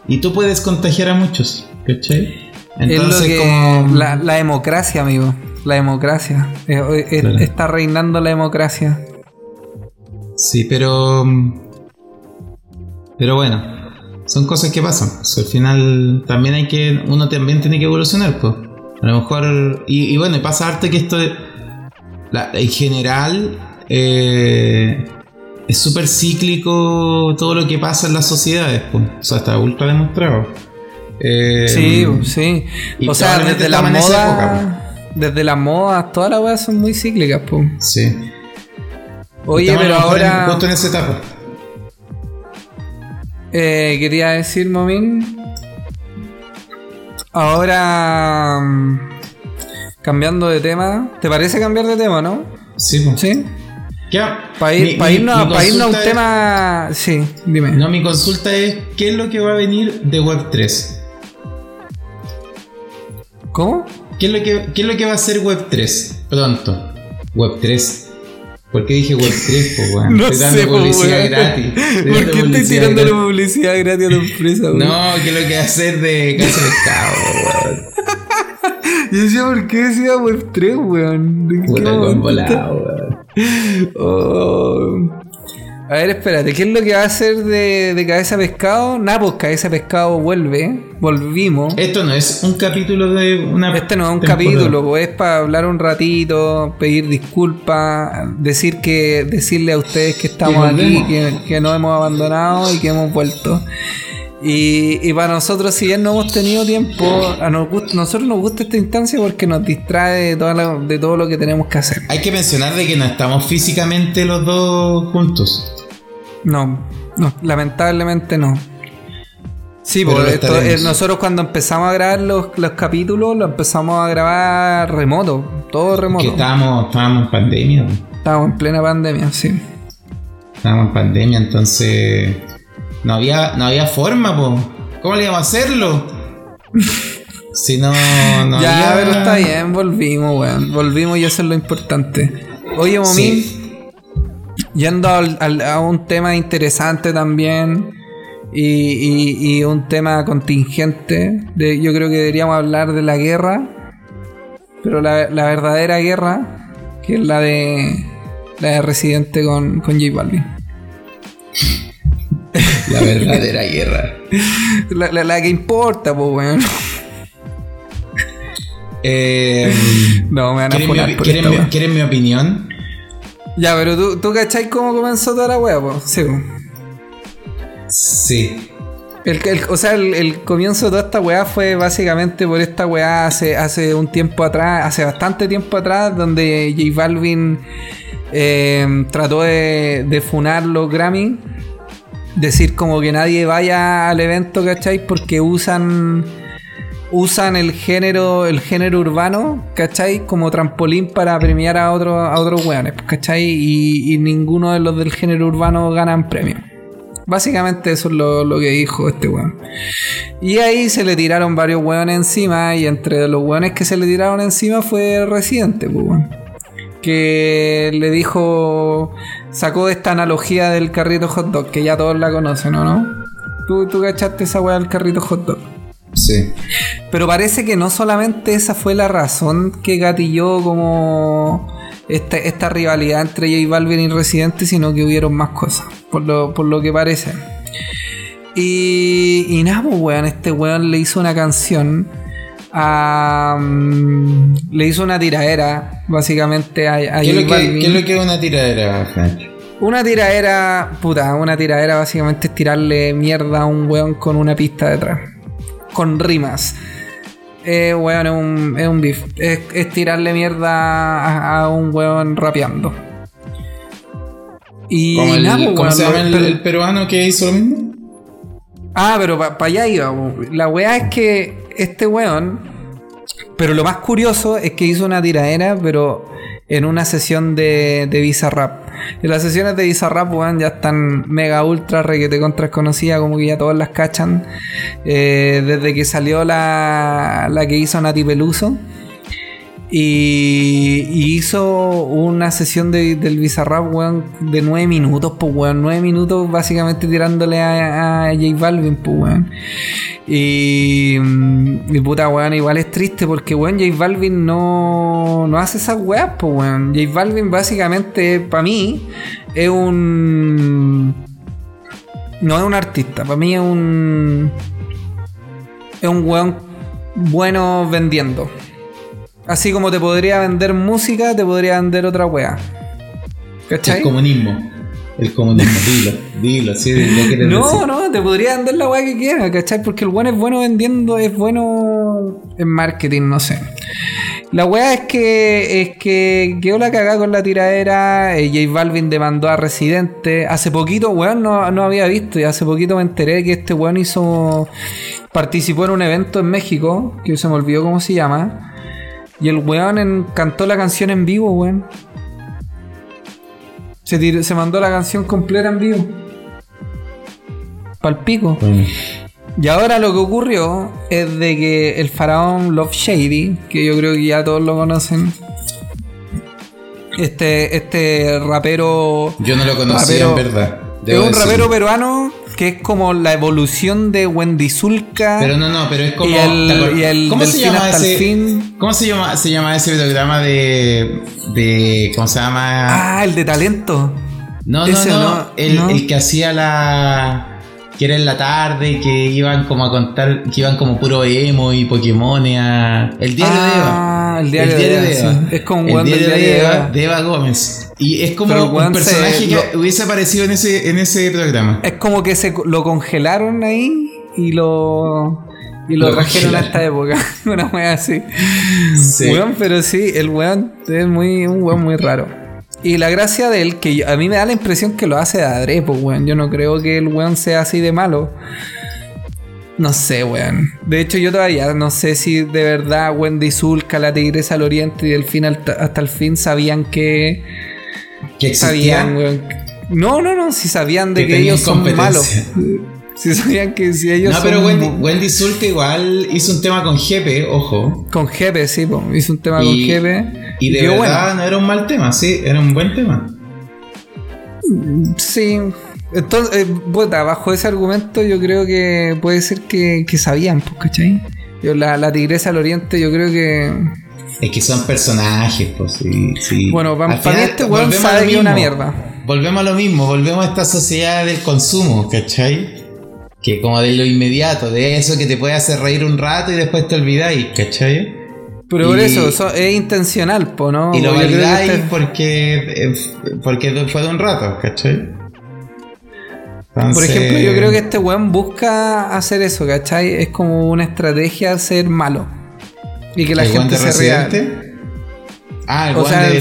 B: y tú puedes contagiar a muchos, ¿cachai?
C: Entonces, es lo que, como... la, la, democracia, amigo. La democracia. Está reinando la democracia.
B: Sí, pero. Pero bueno, son cosas que pasan. al final también hay que. Uno también tiene que evolucionar, pues. A lo mejor. Y, bueno, pasa harto que esto. en general. Eh, es súper cíclico todo lo que pasa en las sociedades, pues. O sea, está ultra demostrado.
C: Eh, sí, sí. o sea, desde la moda. Desde las modas, todas las weas son muy cíclicas, pues.
B: Sí.
C: Oye, pero ahora.
B: Justo en esa etapa.
C: Eh, quería decir, Momín. Ahora. Mm, cambiando de tema. ¿Te parece cambiar de tema, no?
B: Sí, pues.
C: ¿Sí? Para irnos, a un tema. Sí, dime.
B: No, mi consulta es: ¿qué es lo que va a venir de Web3?
C: ¿Cómo?
B: ¿Qué es lo que, qué es lo que va a ser Web3 pronto? Web3. ¿Por qué dije Web 3, po, weón?
C: No estoy dando sé, publicidad gratis. ¿Por qué estoy tirando la publicidad gratis a tu empresa, weón?
B: No, ¿qué es lo que va a hacer de casa de pescado, weón?
C: Yo decía, ¿por qué decía Web 3, weón?
B: Volado, weón.
C: Oh. A ver, espérate, ¿qué es lo que va a hacer de, de cabeza pescado? Nada, pues cabeza pescado vuelve, volvimos.
B: Esto no es un capítulo de una.
C: Este no es un capítulo, pues es para hablar un ratito, pedir disculpas, decir que, decirle a ustedes que estamos aquí, que, que no hemos abandonado y que hemos vuelto. Y, para nosotros, si bien no hemos tenido tiempo, a nosotros nos gusta esta instancia porque nos distrae de, de todo lo que tenemos que hacer.
B: Hay que mencionar de que no estamos físicamente los dos juntos.
C: No, no, lamentablemente no. Sí, porque eh, nosotros cuando empezamos a grabar los, capítulos, lo empezamos a grabar remoto, todo remoto. Que
B: estábamos, estábamos en pandemia.
C: Estábamos en plena pandemia, sí.
B: Estábamos en pandemia, entonces no había, no había forma, po. ¿Cómo le íbamos a hacerlo? si no, no
C: ya, pero está bien, volvimos, weón. Volvimos y eso es lo importante. Oye, Momín, yendo a un tema interesante también. Y, un tema contingente. De, yo creo que deberíamos hablar de la guerra. Pero la, verdadera guerra, que es la de la de Residente con, con J Balvin.
B: La verdadera guerra.
C: La, que importa, pues, weón.
B: Eh,
C: no, me van a ¿quieren,
B: mi, ¿quieren, mi, opinión?
C: Ya, pero tú, tú cachai cómo comenzó toda la wea, pues. Sí.
B: Sí.
C: El, o sea, el, comienzo de toda esta weá fue básicamente por esta weá hace, hace un tiempo atrás, hace bastante tiempo atrás, donde J Balvin eh, trató de, funar los Grammy decir como que nadie vaya al evento, ¿cachai? Porque usan usan el género el género urbano, ¿cachai? Como trampolín para premiar a, otros a otros weones, ¿cachai? Y, ninguno de los del género urbano ganan premio. Básicamente eso es lo, que dijo este weón. Y ahí se le tiraron varios weones encima y entre los weones que se le tiraron encima fue Residente, pues weón que le dijo, sacó esta analogía del carrito hot dog, que ya todos la conocen, ¿o no? ¿Tú, tú cachaste esa weá del carrito hot dog?
B: Sí.
C: Pero parece que no solamente esa fue la razón que gatilló como esta, esta rivalidad entre J Balvin y Residente, sino que hubieron más cosas, por lo, por lo que parece. Y, y nada, pues weón, este weón le hizo una canción le hizo una tiradera, básicamente, a,
B: ¿Qué, es lo que, es lo que es una tiradera,
C: Una tiradera, puta, una tiradera básicamente es tirarle mierda a un weón con una pista detrás. Con rimas. Eh, weón, es un, es un beef. Es, tirarle mierda a, un weón rapeando.
B: Y el, pues, ¿Cómo se llama el, peruano que hizo lo mismo?
C: Ah, pero para allá iba. La weá es que este weón, pero lo más curioso es que hizo una tiradera, pero en una sesión de, de Bizarrap. Y las sesiones de Bizarrap, weón, ya están mega ultra requete contra conocida, como que ya todas las cachan. Eh, desde que salió la, la que hizo Nati Peluso. Y, hizo una sesión de, del Bizarrap, de nueve minutos, pues, weón. Nueve minutos básicamente tirándole a, a J Balvin, pues, weón. Y, mm, y puta, weón, igual es triste porque, weón, J Balvin no, no hace esas weas, pues, weón. J Balvin básicamente, para mí, es un... No es un artista, para mí es un... Es un weón bueno vendiendo. Así como te podría vender música, te podría vender otra wea. ¿Cachai?
B: El comunismo. El comunismo, dilo, dilo, sí, lo
C: No,
B: decir.
C: no, te podría vender la weá que quieras, ¿cachai? Porque el weón es bueno vendiendo, es bueno en marketing, no sé. La weá es que es que quedó la cagada con la tiradera. eh, J Balvin demandó a Residente. Hace poquito, weón, no, no había visto. Y hace poquito me enteré que este weón hizo. Participó en un evento en México, que se me olvidó cómo se llama. Y el weón en- cantó la canción en vivo, weón. Se, tiró- se mandó la canción completa en vivo. Pal pico.
B: Bueno,
C: Y ahora lo que ocurrió es de que el faraón Love Shady, que yo creo que ya todos lo conocen, este, este rapero.
B: Yo no lo conocía
C: rapero-
B: en verdad.
C: Es un rapero peruano que es como la evolución de Wendy Zulka.
B: Pero no, no, pero es como.
C: Y el-
B: ¿Cómo se llama ese?
C: fin.
B: ¿Cómo se llama, se llama ese programa de. de. ¿Cómo se llama?
C: Ah, el de talento.
B: no, no,
C: ese
B: no,
C: no,
B: el,
C: no.
B: el que hacía la. que era en la tarde, que iban como a contar. que iban como puro emo y Pokémon a. El diario de Eva.
C: Ah, el diario de Eva, sí. Es como un
B: el diario
C: diario
B: de
C: de
B: Eva,
C: Eva.
B: de Eva Gómez. Y es como
C: Pero el
B: un
C: weón se-
B: personaje que
C: lo-
B: hubiese aparecido en ese, en ese programa.
C: Es como que se lo congelaron ahí y lo. Y lo,
B: Lo
C: trajeron a esta época. Una wea así.
B: Sí.
C: Weón, pero sí, el weón es muy, un weón muy raro. Y la gracia de él, que a mí me da la impresión que lo hace de adrede, pues, weón. Yo no creo que el weón sea así de malo. No sé, weón. De hecho, yo todavía no sé si de verdad Wendy Zulka, la tigresa al oriente y del fin hasta, hasta el fin sabían que.
B: que.
C: Sabían, weón. No, no, no, si sabían de
B: Que
C: ellos son malos. Si sabían que si ellos
B: No,
C: son
B: pero Wendy, Wendy Zulka igual hizo un tema con Jepe, ojo.
C: con Jepe, sí, po. hizo un tema
B: Y-
C: con Jepe.
B: Y de verdad no era un mal tema, sí, era un buen tema.
C: Sí. Entonces, eh, puta, bajo ese argumento yo creo que puede ser que, que sabían, pues, ¿cachai? Yo, la, la tigresa al oriente yo creo que...
B: Es que son personajes, pues sí. sí.
C: Bueno, pa-
B: Al
C: pa' mí
B: final,
C: este weón sabe que es una mierda.
B: Volvemos a lo mismo, volvemos a esta sociedad del consumo, ¿cachai? Que como de lo inmediato, de eso que te puede hacer reír un rato y después te olvidáis, ¿cachai?
C: Pero por eso, eso es intencional, po, ¿no?
B: y lo validáis
C: este-
B: porque, eh, porque fue de un rato, ¿cachai?
C: Por ejemplo, yo creo que este weón busca hacer eso, ¿cachai? Es como una estrategia ser malo. Y que la
B: ¿El
C: gente se ría.
B: Ah, el
C: O sea, el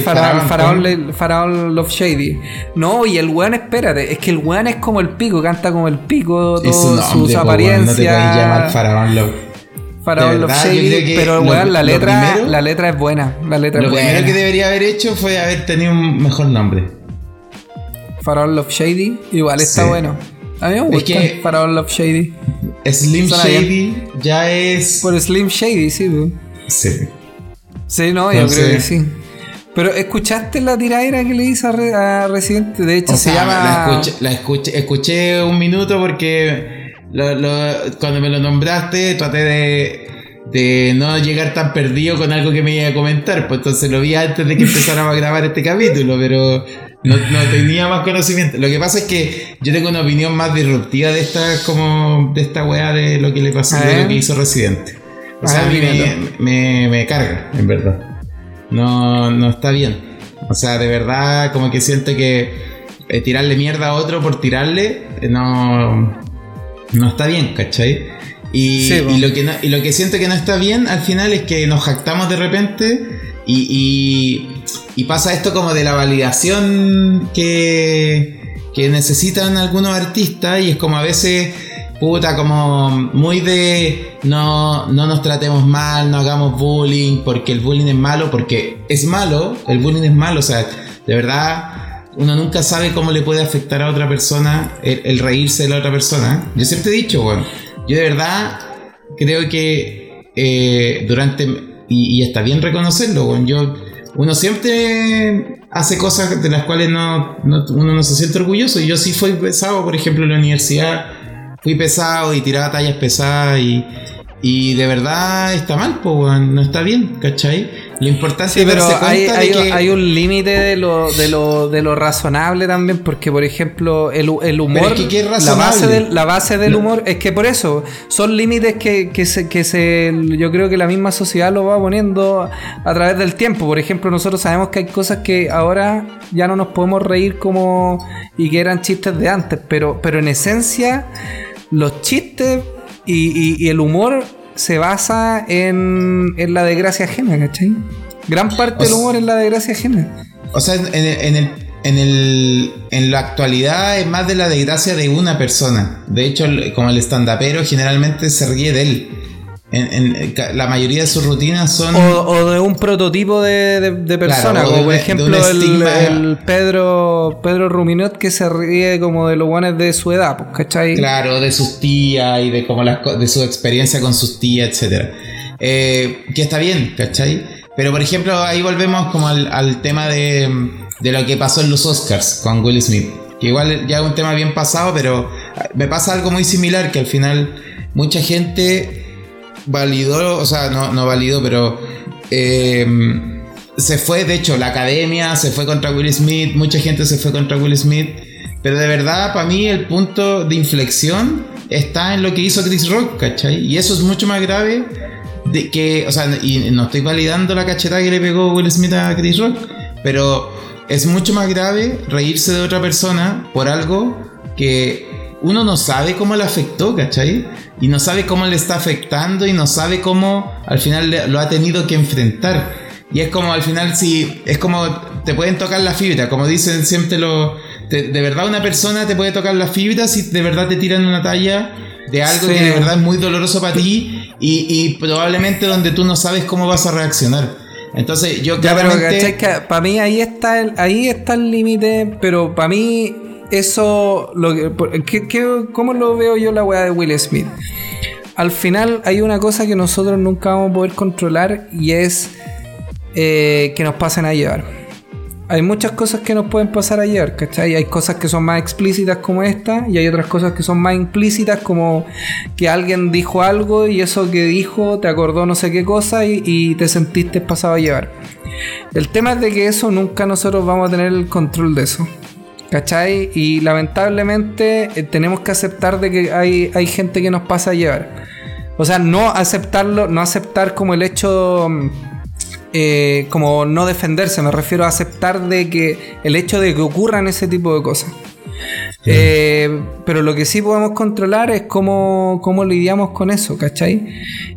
C: faraón, Love Shady. No, y el weón, espérate, es que el weón es como el pico, canta como el pico, todo su,
B: nombre,
C: su
B: po, weón, No te puedes llamar faraón Love.
C: faraón Love Shady, pero el
B: lo-
C: weón, la letra,
B: primero-
C: la letra es buena. La letra
B: Lo
C: es
B: primero que debería haber hecho fue haber tenido un mejor nombre.
C: Faraón Love Shady, igual está
B: Sí.
C: bueno. A mí me gusta
B: que-
C: Faraón Love Shady.
B: Slim
C: Suena
B: Shady ya es.
C: Por Slim Shady, sí, po.
B: Sí.
C: Sí, no, yo creo que sí. Pero escuchaste la tiradera que le hizo a, Re- a Residente, de hecho
B: O
C: se
B: sea,
C: llama.
B: la, escuché, la escuché, escuché un minuto porque lo- lo- cuando me lo nombraste traté de, de no llegar tan perdido con algo que me iba a comentar. Pues entonces lo vi antes de que empezáramos a grabar este capítulo, pero no, no tenía más conocimiento. Lo que pasa es que yo tengo una opinión más disruptiva de esta, como de esta weá de lo que le pasó,
C: A
B: de lo que hizo Residente. O
C: A
B: sea, a mí me, me, me carga, en verdad. No, no está bien. O sea, de verdad, como que siento que eh, tirarle mierda a otro por tirarle eh, no, no está bien, ¿cachai? Y,
C: Sí, po.
B: y lo que no- y lo que siento que no está bien al final es que nos jactamos de repente y, y, y pasa esto como de la validación que, que necesitan algunos artistas y es como a veces puta como muy de no, no nos tratemos mal, no hagamos bullying porque el bullying es malo, porque es malo, el bullying es malo, o sea, de verdad uno nunca sabe cómo le puede afectar a otra persona el, reírse de la otra persona. Yo siempre he dicho, bueno, yo de verdad creo que eh, durante y, está bien reconocerlo, weón. Yo, uno siempre hace cosas de las cuales no, uno no se siente orgulloso. Y yo sí fui pesado, por ejemplo, en la universidad. Fui pesado y tiraba tallas pesadas y, y de verdad está mal, pues, no está bien, ¿cachai? Lo importante
C: es pero hay, hay, hay, un límite de lo, de, lo, de lo razonable también, porque por ejemplo, el, el humor, la, base del, la base del humor, es que por eso, son límites que, que, se, que se, yo creo que la misma sociedad lo va poniendo a través del tiempo. Por ejemplo, nosotros sabemos que hay cosas que ahora ya no nos podemos reír como y que eran chistes de antes, pero, pero en esencia, los chistes y, y, el humor se basa en, en la desgracia ajena, ¿cachai? Gran parte del humor es la desgracia ajena.
B: O sea, en, en, el, en, el, en la actualidad es más de la desgracia de una persona. De hecho, como el estandapero generalmente se ríe de él. En, la mayoría de sus rutinas son.
C: O, de un prototipo de, de, persona, como por ejemplo el, Pedro Pedro Ruminot que se ríe como de los guanes de su edad, pues, ¿cachai?
B: Claro, de sus tías y de como las, de su experiencia con sus tías, etcétera. Eh, que está bien, ¿cachai? Pero por ejemplo, ahí volvemos como al, tema de, de lo que pasó en los Oscars con Will Smith. Que igual ya es un tema bien pasado, pero me pasa algo muy similar, que al final mucha gente validó, o sea, no, no validó, pero em, se fue, de hecho, la academia se fue contra Will Smith, mucha gente se fue contra Will Smith, pero de verdad, para mí, el punto de inflexión está en lo que hizo Chris Rock, ¿cachai? Y eso es mucho más grave de que, o sea, y no estoy validando la cachetada que le pegó Will Smith a Chris Rock, pero es mucho más grave reírse de otra persona por algo que uno no sabe cómo le afectó, ¿cachai? Y no sabe cómo le está afectando y no sabe cómo al final lo ha tenido que enfrentar. Y es como al final si es como te pueden tocar la fibra, como dicen siempre los... De, verdad una persona te puede tocar la fibra si de verdad te tiran una talla de algo que de verdad es muy doloroso para ti y, probablemente donde tú no sabes cómo vas a reaccionar. Entonces yo
C: ya, pero para mí ahí está el, ahí está el límite, pero para mí eso, lo que, ¿cómo lo veo yo la weá de Will Smith? Al final hay una cosa que nosotros nunca vamos a poder controlar y es eh, que nos pasen a llevar. Hay muchas cosas que nos pueden pasar a llevar, ¿cachai? Hay cosas que son más explícitas como esta y hay otras cosas que son más implícitas como que alguien dijo algo y eso que dijo te acordó no sé qué cosa y, y te sentiste pasado a llevar. El tema es de que eso nunca nosotros vamos a tener el control de eso. ¿Cachai? Y lamentablemente eh, tenemos que aceptar de que hay, hay gente que nos pasa a llevar. O sea, no aceptarlo, no aceptar como el hecho, mm, eh, como no defenderse, me refiero a aceptar de que el hecho de que ocurran ese tipo de cosas. Eh, pero lo que sí podemos controlar es cómo, cómo lidiamos con eso, ¿cachai?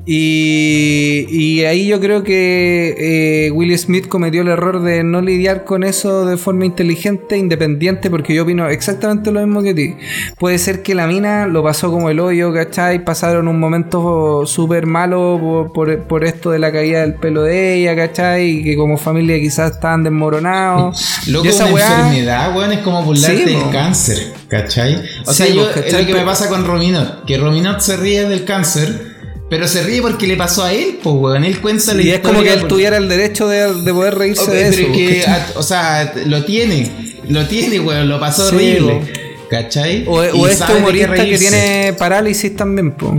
C: Y, y ahí yo creo que eh, Will Smith cometió el error de no lidiar con eso de forma inteligente, independiente, porque yo opino exactamente lo mismo que ti. Puede ser que la mina lo pasó como el hoyo, ¿cachai? Pasaron un momento súper malo por, esto de la caída del pelo de ella, ¿cachai? Y que como familia quizás estaban desmoronados.
B: Loco, esa una enfermedad, weón, es como burlarte del cáncer. ¿Cachai? O sea, yo, es lo que me pasa con Rominot, que Rominot se ríe del cáncer, pero se ríe porque le pasó a él, pues, weón. Él cuenta
C: la Y es como que él tuviera el derecho de, poder reírse de eso.
B: Que, o sea, lo tiene, lo tiene, weón, lo pasó horrible. ¿Cachai?
C: O, o este humorista que, tiene parálisis también, pues.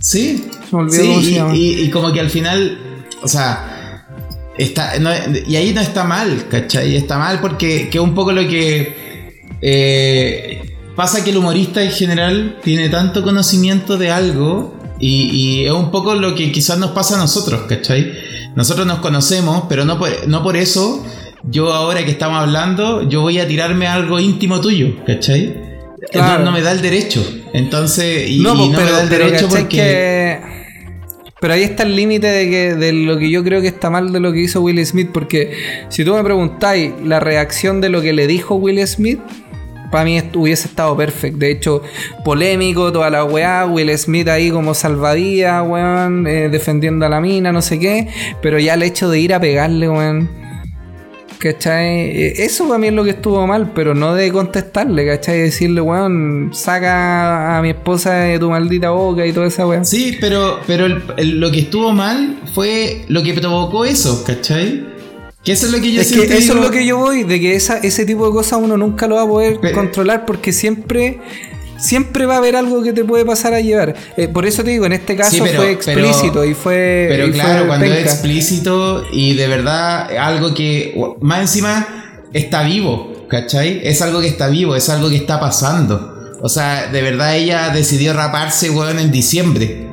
B: Sí. sí, y, y, como que al final, o sea, está, y ahí no está mal, ¿cachai? Está mal porque que un poco lo que eh, pasa que el humorista en general tiene tanto conocimiento de algo y, es un poco lo que quizás nos pasa a nosotros, ¿cachai? Nosotros nos conocemos, pero no por, no por eso yo ahora que estamos hablando, yo voy a tirarme algo íntimo tuyo, ¿cachai? No, me da el derecho. Entonces, y no, pues, me da el derecho porque...
C: Pero ahí está el límite de, de lo que yo creo que está mal de lo que hizo Will Smith, porque si tú me preguntáis la reacción de lo que le dijo Will Smith, para mí hubiese estado perfecto. De hecho, polémico, toda la weá, Will Smith ahí como salvadía, weón, eh, defendiendo a la mina, no sé qué. Pero ya el hecho de ir a pegarle, weón. ¿Cachai? Eh, Eso para mí es lo que estuvo mal, pero no de contestarle, ¿cachai? Decirle, weón, saca a mi esposa de tu maldita boca y toda esa weón.
B: Sí, pero, pero el- el- lo que estuvo mal fue lo que provocó eso, ¿cachai? Que eso es lo que yo
C: Es que eso
B: digo-
C: es lo que yo voy, de que esa, ese tipo de cosas uno nunca lo va a poder
B: Pero-
C: controlar porque siempre, siempre va a haber algo que te puede pasar a llevar. Eh, por eso te digo, en este caso
B: Sí, pero-
C: fue explícito
B: pero-
C: y fue.
B: Pero
C: y
B: claro,
C: fue
B: cuando es explícito y de verdad algo que más encima está vivo, ¿cachai? Es algo que está vivo, es algo que está pasando. O sea, de verdad ella decidió raparse, weón, en diciembre,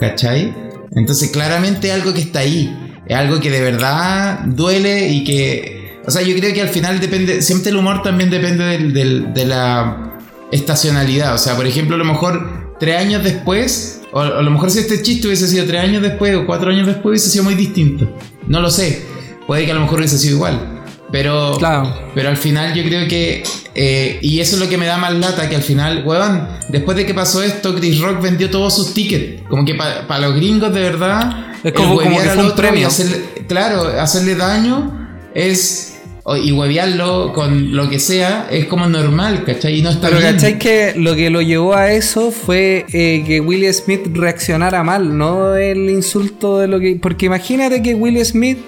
B: ¿cachai? Entonces claramente es algo que está ahí, es algo que de verdad duele y que... O sea, yo creo que al final depende, siempre el humor también depende del- del- de la estacionalidad. O sea, por ejemplo, a lo mejor tres años después, o a lo mejor si este chiste hubiese sido tres años después o cuatro años después, hubiese sido muy distinto. No lo sé. Puede que a lo mejor hubiese sido igual. Pero,
C: Claro.
B: pero al final yo creo que, eh, y eso es lo que me da más lata, que al final, weón, después de que pasó esto, Chris Rock vendió todos sus tickets. Como que para los gringos de verdad,
C: Es como- como que fue un premio.
B: hacerle- claro, hacerle daño es... Y huevearlo con lo que sea es como normal, ¿cachai? Y no está
C: Pero
B: bien.
C: ¿cachai que lo que lo llevó a eso fue eh, que Will Smith reaccionara mal, no el insulto de lo que... Porque imagínate que Will Smith,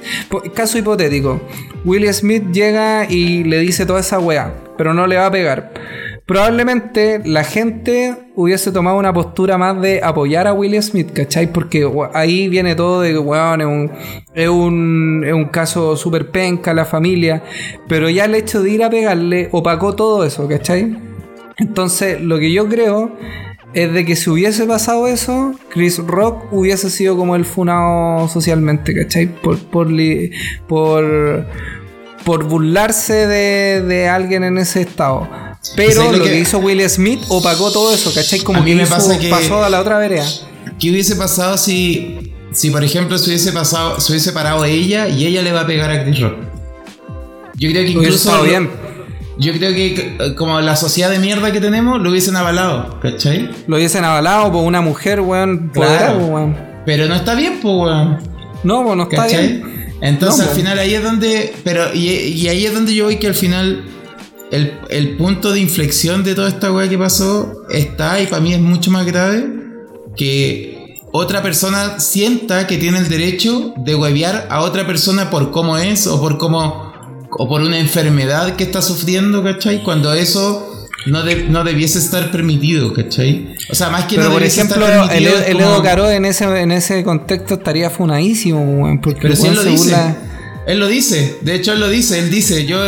C: caso hipotético, Will Smith llega y le dice toda esa weá, pero no le va a pegar. Probablemente la gente hubiese tomado una postura más de apoyar a Will Smith, ¿cachai? Porque ahí viene todo de que, weón, es un, es un, es un caso súper penca, la familia. Pero ya el hecho de ir a pegarle opacó todo eso, ¿cachai? Entonces, lo que yo creo es de que si hubiese pasado eso, Chris Rock hubiese sido como el funado socialmente, ¿cachai? Por, por, por, por burlarse de, de alguien en ese estado. Pero
B: ¿Sabes
C: lo
B: lo
C: que...
B: que-
C: hizo Will Smith opacó todo eso, ¿cachai? Como
B: A mí
C: que,
B: me
C: hizo-
B: pasa que-
C: pasó a la otra vereda.
B: ¿Qué hubiese pasado si, si por ejemplo, se hubiese pasado, se hubiese parado ella y ella le va a pegar a Chris Rock? Yo creo que incluso.
C: bien.
B: Yo creo que como la sociedad de mierda que tenemos lo hubiesen avalado, ¿cachai?
C: Lo hubiesen avalado por una mujer, weón,
B: Claro.
C: poderada, weón.
B: Pero no está bien, pues, weón.
C: No, pues no está
B: ¿Cachai?
C: bien.
B: Entonces
C: No,
B: al final ahí es donde. Pero, y, y ahí es donde yo voy que al final. El, el punto de inflexión de toda esta weá que pasó está, y para mí es mucho más grave, que otra persona sienta que tiene el derecho de huevear a otra persona por cómo es o por cómo. o por una enfermedad que está sufriendo, ¿cachai? Cuando eso. No, de- no debiese estar permitido, ¿cachai? O sea, más que
C: Pero
B: no
C: por ejemplo, el, el
B: como-
C: Edo Caro en ese, en ese contexto estaría funadísimo. Porque
B: Pero si él lo dice.
C: burla-
B: Él lo dice. De hecho, él lo dice. Él dice, yo,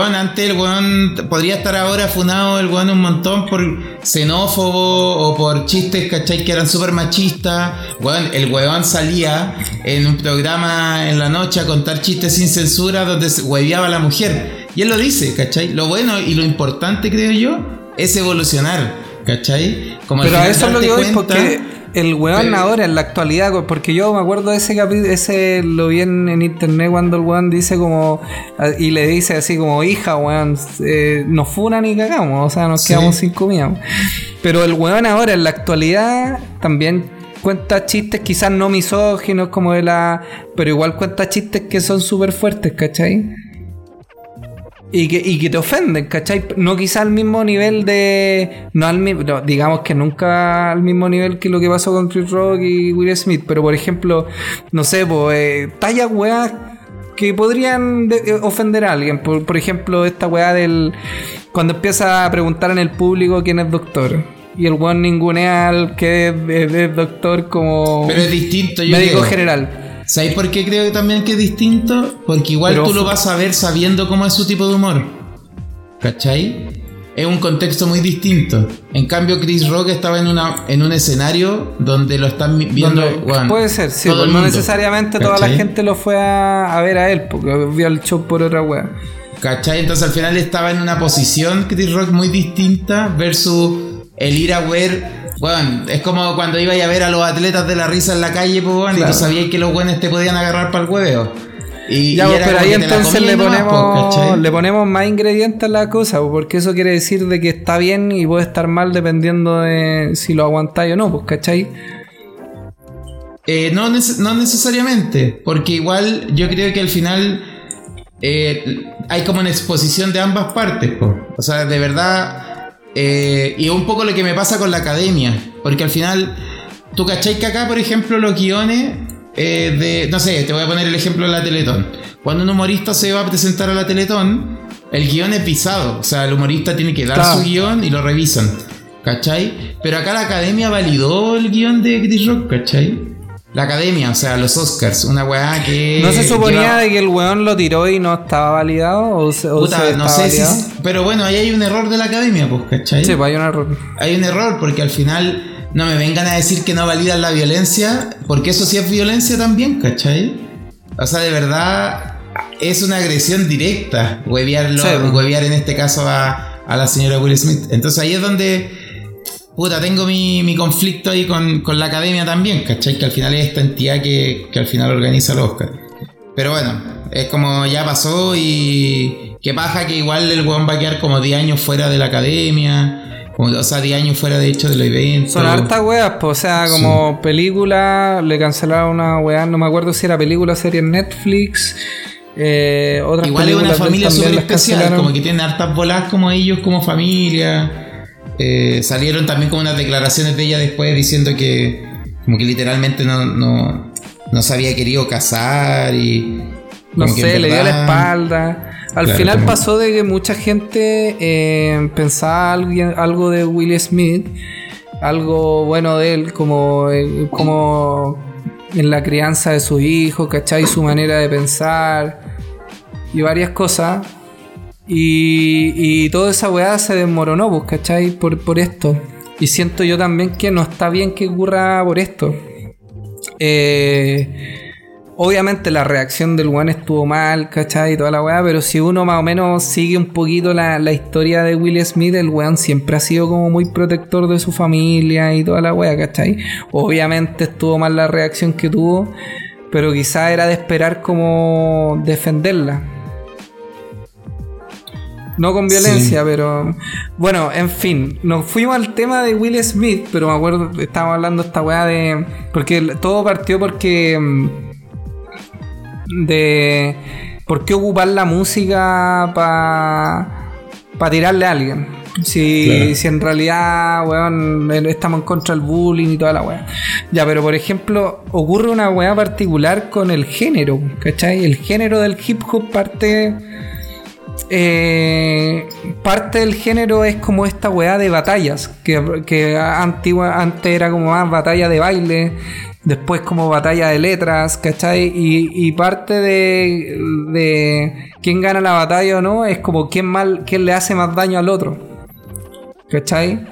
B: bueno, antes el weón podría estar ahora funado el weón un montón por xenófobo o por chistes, ¿cachai? Que eran súper machistas. Weón, el weón salía en un programa en la noche a contar chistes sin censura donde se hueveaba a la mujer. Y él lo dice, ¿cachai? Lo bueno y lo importante, creo yo, es evolucionar, ¿cachai? Como
C: Pero a eso es lo voy
B: cuenta-
C: porque el weón
B: Pero-
C: ahora en la actualidad, porque yo me acuerdo de ese capítulo, ese lo vi en, en internet cuando el weón dice como, y le dice así como, hija, weón, eh, nos funan y cagamos, o sea, nos
B: Sí.
C: quedamos sin comida. Pero el weón ahora en la actualidad también cuenta chistes quizás no misóginos como de la... Pero igual cuenta chistes que son súper fuertes, ¿cachai? Y que, y que te ofenden, ¿cachai? No quizá al mismo nivel de. No al mismo. no, digamos que nunca al mismo nivel que lo que pasó con Chris Rock y Will Smith. Pero por ejemplo, no sé, pues. Eh, tallas weas que podrían de- eh, ofender a alguien. Por, por ejemplo, esta weá del. Cuando empieza a preguntar en el público quién es doctor. Y el weón ningunea al que es, es- es doctor como.
B: Pero es distinto, yo
C: médico
B: creo.
C: general.
B: ¿Sabéis por qué creo también que es distinto? Porque igual
C: Pero
B: tú lo vas a ver sabiendo cómo es su tipo de humor. ¿Cachai? Es un contexto muy distinto. En cambio, Chris Rock estaba en, una, en un escenario donde lo están vi- viendo.
C: Puede ser, sí,
B: todo
C: pues no necesariamente toda la gente lo fue a, a ver a él, porque vio el show por otra wea.
B: ¿Cachai? Entonces al final estaba en una posición Chris Rock muy distinta versus el ir a ver. Bueno, es como cuando iba a ver a los atletas de la risa en la calle, pues, weón, y tú sabías que los buenos te podían agarrar para el hueveo. Y,
C: Ya,
B: y
C: pues, pero ahí entonces le
B: comías nomás, pues,
C: ponemos, le ponemos más ingredientes a la cosa, pues, porque eso quiere decir de que está bien y puede estar mal dependiendo de si lo aguantáis o no, pues, ¿cachai?
B: Eh, no, no necesariamente, porque igual yo creo que al final eh, hay como una exposición de ambas partes, po. o sea, de verdad, eh, y un poco lo que me pasa con la academia, porque al final, tú cachai que acá, por ejemplo, los guiones eh, de, no sé, te voy a poner el ejemplo de la Teletón. Cuando un humorista se va a presentar a la Teletón, el guion es pisado, o sea, el humorista tiene que dar
C: Claro.
B: su guion y lo revisan, ¿cachai? Pero acá la academia validó el guion de Chris Rock, ¿cachai? La academia, o sea, los Oscars, una weá que...
C: ¿No se suponía de que el weón lo tiró y no estaba validado? ¿O, se, o
B: Puta,
C: se
B: no sé si. Pero bueno, ahí hay un error de la academia, pues, ¿cachai?
C: Sí, pues hay un error.
B: Hay un error porque al final no me vengan a decir que no validan la violencia, porque eso sí es violencia también, ¿cachai? O sea, de verdad es una agresión directa, huevearlo,
C: Sí, pues.
B: huevear en este caso a, a la señora Will Smith. Entonces ahí es donde. Puta, tengo mi, mi conflicto ahí con, con la academia también, ¿cachai? Que al final es esta entidad que, que al final organiza el Oscar. Pero bueno, es como ya pasó y qué paja que igual el weón va a quedar como 10 años fuera de la academia, como, o sea, 10 años fuera de hecho de los eventos.
C: Son hartas weas, pues, o sea, como película, le cancelaron una wea, no me acuerdo si era película o serie en Netflix. Eh, otras
B: Igual es una familia súper especial, como que tienen hartas bolas como ellos, como familia. Eh, salieron también con unas declaraciones de ella después diciendo que como que literalmente no, no, no se había querido casar y...
C: No sé, le dio la espalda. Al
B: Claro,
C: final
B: como-
C: pasó de que mucha gente eh, pensaba alguien- algo de Will Smith, algo bueno de él, como, eh, como en la crianza de sus hijos, ¿cachai? Su manera de pensar y varias cosas. Y, y toda esa weá se desmoronó, pues, ¿cachai? Por, por esto. Y siento yo también que no está bien que ocurra por esto. Eh, obviamente la reacción del weón estuvo mal, ¿cachai? Y toda la weá, pero si uno más o menos sigue un poquito la, la historia de Will Smith, el weón siempre ha sido como muy protector de su familia y toda la weá, ¿cachai? Obviamente estuvo mal la reacción que tuvo, pero quizá era de esperar como defenderla. No con violencia, pero. Bueno, en fin. Nos fuimos al tema de Will Smith, pero me acuerdo, estábamos hablando esta weá de. Porque todo partió porque. mm, De. ¿Por qué ocupar la música para. para tirarle a alguien? Si,
B: Claro.
C: si en realidad, weón, estamos en contra del bullying y toda la weá. Ya, pero por ejemplo, ocurre una weá particular con el género, ¿cachai? El género del hip hop parte eh, parte del género es como esta weá de batallas, que, antigua, antes era como más batalla de baile, después como batalla de letras, ¿cachai? Y, y parte de, de quién gana la batalla o no es como quién, mal, quién le hace más daño al otro, ¿cachai?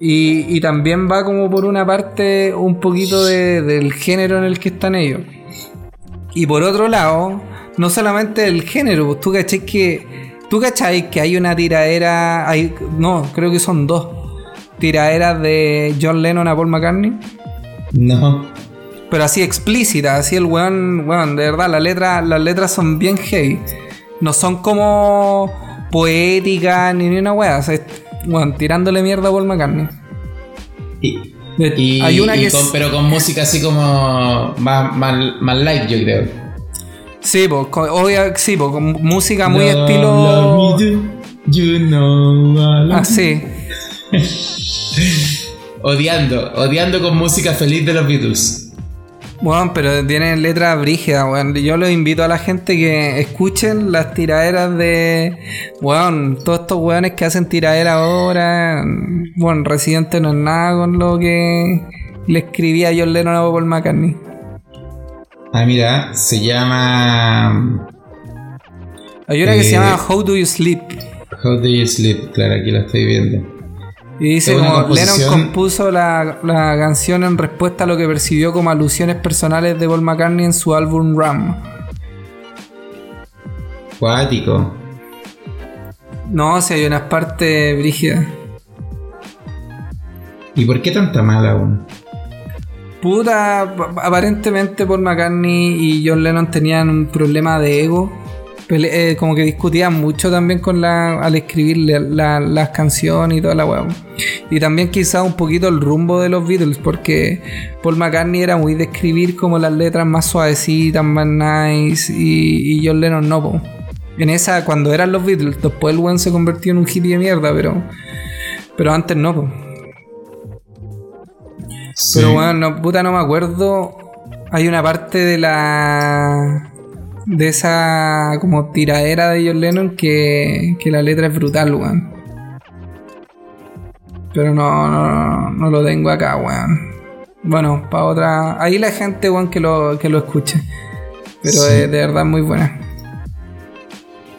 C: Y, y también va como por una parte un poquito de- del género en el que están ellos. Y por otro lado, no solamente el género, pues tú cachai que. Tú cachai que hay una tiradera. Hay, no, creo que son dos. Tiraderas de John Lennon a Paul McCartney.
B: No.
C: Pero así explícita, así el weón, weón, de verdad, las letras, las letras son bien heavy. No son como poéticas ni ni una weá. O sea, es, weón, tirándole mierda a Paul McCartney.
B: Y, y-
C: hay una
B: y
C: que
B: con-
C: es-
B: pero con música así como más, más, más light, yo creo.
C: Sí, pues, con, obvia- sí, po, con música muy
B: Love,
C: estilo.
B: love do, you know
C: Así.
B: Odiando, odiando con música feliz de los Beatles.
C: Bueno, pero tienen letras brígidas, weón. Yo los invito a la gente que escuchen las tiraderas de. Weón, todos estos weones que hacen tiraderas ahora. Bueno, Residente no es nada con lo que le escribía John Lennon a Paul McCartney.
B: Ah, mira, se llama
C: Hay una que se
B: Eh,
C: llama How Do You Sleep.
B: How Do You Sleep. Claro, aquí la estoy viendo.
C: Y dice como Lennon compuso la, la canción en respuesta a lo que percibió como alusiones personales de Paul McCartney en su álbum Ram.
B: Cuático.
C: No, si hay unas partes brígidas.
B: ¿Y por qué tanta mala aún?
C: Puta, ap- aparentemente Paul McCartney y John Lennon tenían un problema de ego. Eh, como que discutían mucho también con la al escribir la- la- las canciones y toda la weá. Y también quizá un poquito el rumbo de los Beatles, porque Paul McCartney era muy de escribir como las letras más suavecitas, más nice, y, y John Lennon no, po. En esa, cuando eran los Beatles, después el weón se convirtió en un hippie de mierda, pero. Pero antes no, po. Pero bueno, no, puta, no me acuerdo. Hay una parte de la. de esa como tiradera de John Lennon que, que la letra es brutal, weón. Pero no, no, no lo tengo acá, weón. Bueno, para otra. Ahí la gente, weón, que lo, que lo escuche. Pero
B: Sí.
C: de, de verdad muy buena.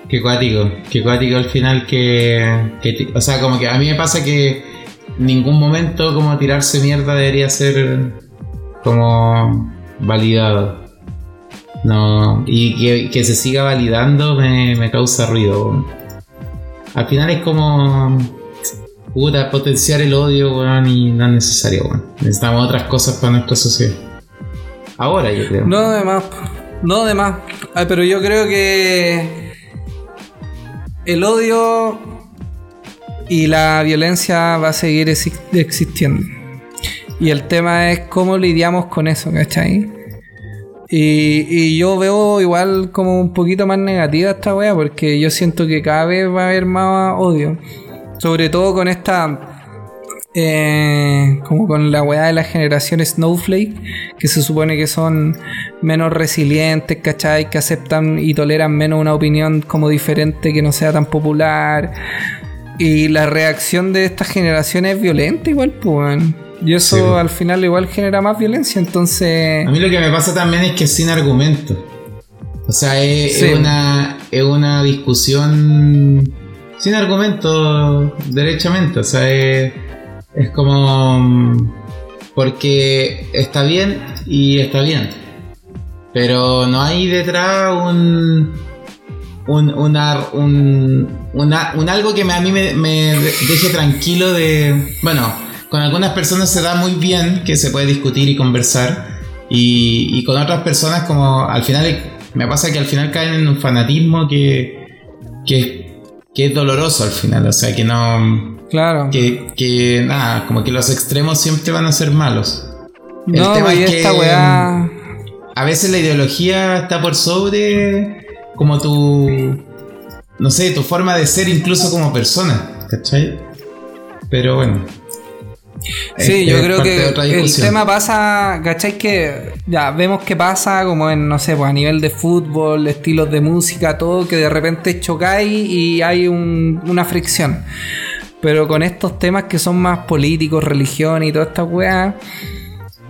B: Qué cuático, qué cuático al final que, que O sea, como que a mí me pasa que ningún momento como tirarse mierda debería ser como validado. No, y que, se siga validando me, me causa ruido. Al final es como... Puta, potenciar el odio, weón, y no es necesario, weón. Necesitamos otras cosas para nuestra sociedad. Ahora, yo creo.
C: No de más, no de. Ay, pero yo creo que el odio y la violencia va a seguir exi- existiendo. Y el tema es cómo lidiamos con eso, ¿cachai? Y, y yo veo igual como un poquito más negativa esta wea porque yo siento que cada vez va a haber más odio. Sobre todo con esta eh, como con la weá de la generación Snowflake, que se supone que son menos resilientes, ¿cachai? Que aceptan y toleran menos una opinión como diferente que no sea tan popular. Y la reacción de esta generación es violenta igual, pues. Y eso
B: Sí.
C: al final igual genera más violencia, entonces...
B: A mí lo que me pasa también es que es sin argumento. O sea, es,
C: Sí.
B: es una, es una discusión sin argumento, derechamente. O sea, es, es como. mm, Porque está bien y está bien. Pero no hay detrás un. Un, una, un, una- un algo que me- a mí me, me deje tranquilo de... Bueno, con algunas personas se da muy bien que se puede discutir y conversar y, y con otras personas como al final me pasa que al final caen en un fanatismo que, que, que es doloroso al final, o sea que no...
C: Claro.
B: Que, que nada, como que los extremos siempre van a ser malos. El
C: no,
B: tema
C: pues, y
B: es
C: esta
B: que-
C: weá...
B: A veces la ideología está por sobre como tu, no sé, tu forma de ser incluso como persona, ¿cachai? Pero bueno.
C: Sí,
B: Es-
C: yo creo que el tema pasa, ¿cachai? Que ya vemos que pasa como en, no sé, pues a nivel de fútbol, estilos de música, todo, que de repente chocáis y hay un- una fricción. Pero con estos temas que son más políticos, religión y toda esta weá,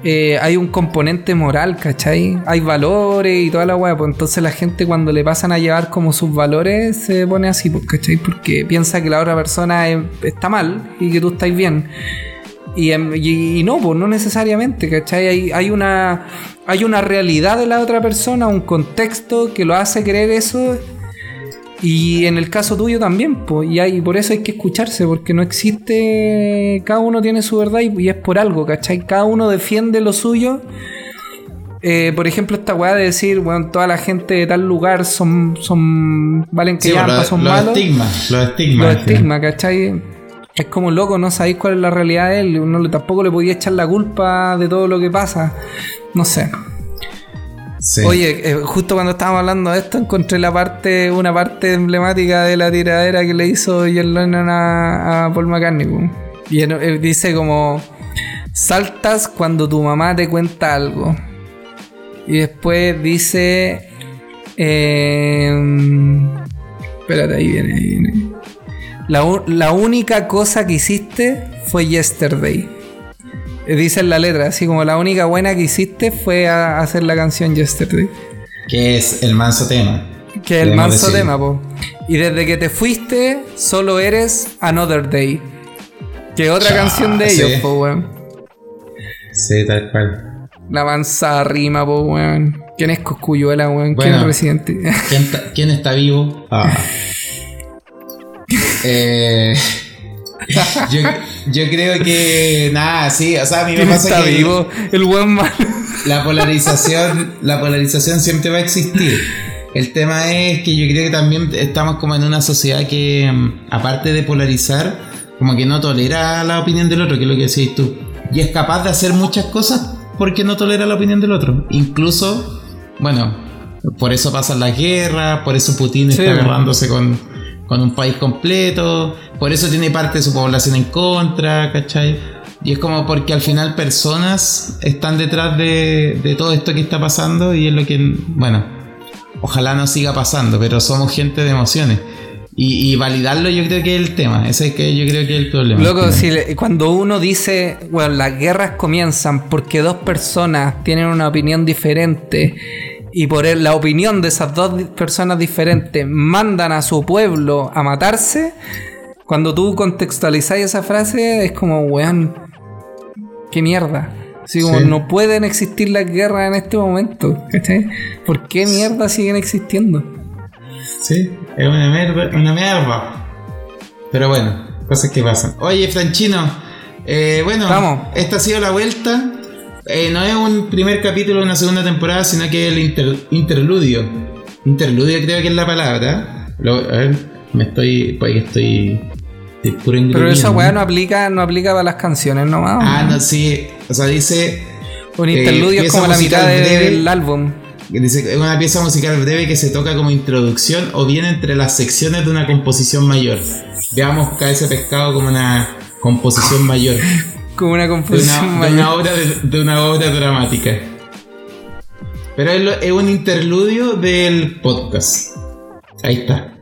C: eh, hay un componente moral, ¿cachai? Hay valores y toda la weá, pues entonces la gente cuando le pasan a llevar como sus valores se pone así, pues, ¿cachai? Porque piensa que la otra persona eh, está mal y que tú estás bien. Y, em, y- y no, pues no necesariamente, ¿cachai? Hay, hay, una, hay una realidad de la otra persona, un contexto que lo hace creer eso. Y en el caso tuyo también, pues, y hay, por eso hay que escucharse, porque no existe, cada uno tiene su verdad y, y es por algo, ¿cachai? Cada uno defiende lo suyo. Eh, por ejemplo, esta weá de decir, bueno, toda la gente de tal lugar son, son valen que
B: Sí, los,
C: son
B: los
C: malos
B: estigmas, los estigmas.
C: los estigmas, ¿cachai? Es como loco, no sabéis cuál es la realidad de él. Uno le- tampoco le podía echar la culpa de todo lo que pasa. No sé. Oye, eh, justo cuando estábamos hablando de esto, encontré la parte, una parte emblemática de la tiradera que le hizo John Lennon a, Paul McCartney. Y él dice como saltas cuando tu mamá te cuenta algo. Y después dice eh, espérate, ahí viene, ahí viene. La única cosa que hiciste fue yesterday. Dice en la letra, así como la única buena que hiciste fue a- hacer la canción Yesterday.
B: Que es el manso tema.
C: Que es el manso tema, po. Y desde que te fuiste, solo eres Another Day. Que otra
B: Cha,
C: canción de
B: sí.
C: ellos, po, weón.
B: Sí, tal cual.
C: La mansa rima, po, weón. ¿Quién es Coscuyuela, weón? ¿Quién
B: Bueno.
C: es Residente?
B: ¿Quién, está- quién está vivo? Ah. Eh, yo, yo creo que nada, sí, o sea, a mí me
C: ¿Quién
B: pasa
C: está
B: que
C: vivo? El weón malo.
B: la polarización, la polarización siempre va a existir. El tema es que yo creo que también estamos como en una sociedad que, mm, aparte de polarizar, como que no tolera la opinión del otro, que es lo que decís tú. Y es capaz de hacer muchas cosas porque no tolera la opinión del otro. Incluso, bueno, Por eso pasan las guerras, por eso Putin
C: Sí.
B: está agarrándose con, con un país completo, por eso tiene parte de su población en contra, ¿cachai? Y es como porque al final personas están detrás de, de todo esto que está pasando y es lo que, bueno, ojalá no siga pasando, pero somos gente de emociones. Y, y validarlo yo creo que es el tema, ese es que yo creo que es el problema.
C: Loco, si le- cuando uno dice, bueno, las guerras comienzan porque dos personas tienen una opinión diferente y por el- la opinión de esas dos personas diferentes mandan a su pueblo a matarse, cuando tú contextualizas esa frase es como, weón, qué mierda. Así como
B: Sí.
C: no pueden existir las guerras en este momento, ¿cachai? ¿Por qué mierda siguen existiendo?
B: Sí, es una mierda, una mierda. Pero bueno, cosas que pasan. Oye, Franchino, eh, bueno,
C: Vamos.
B: esta ha sido la vuelta. Eh, no es un primer capítulo de una segunda temporada, sino que es el inter- interludio. Interludio creo que es la palabra. Lo- a ver, me estoy. Pues estoy. puro
C: Pero esa weá no aplica, no aplica para las canciones nomás.
B: Ah,
C: ¿no?
B: sí. O sea, dice.
C: Un
B: eh,
C: interludio es como la mitad
B: breve.
C: del álbum.
B: Dice, es una pieza musical breve que se toca como introducción o bien entre las secciones de una composición mayor. Veamos cae ese pescado como una composición mayor.
C: Como una
B: De una, de una obra, de, de una obra dramática. Pero es, lo- es un interludio del podcast. Ahí está.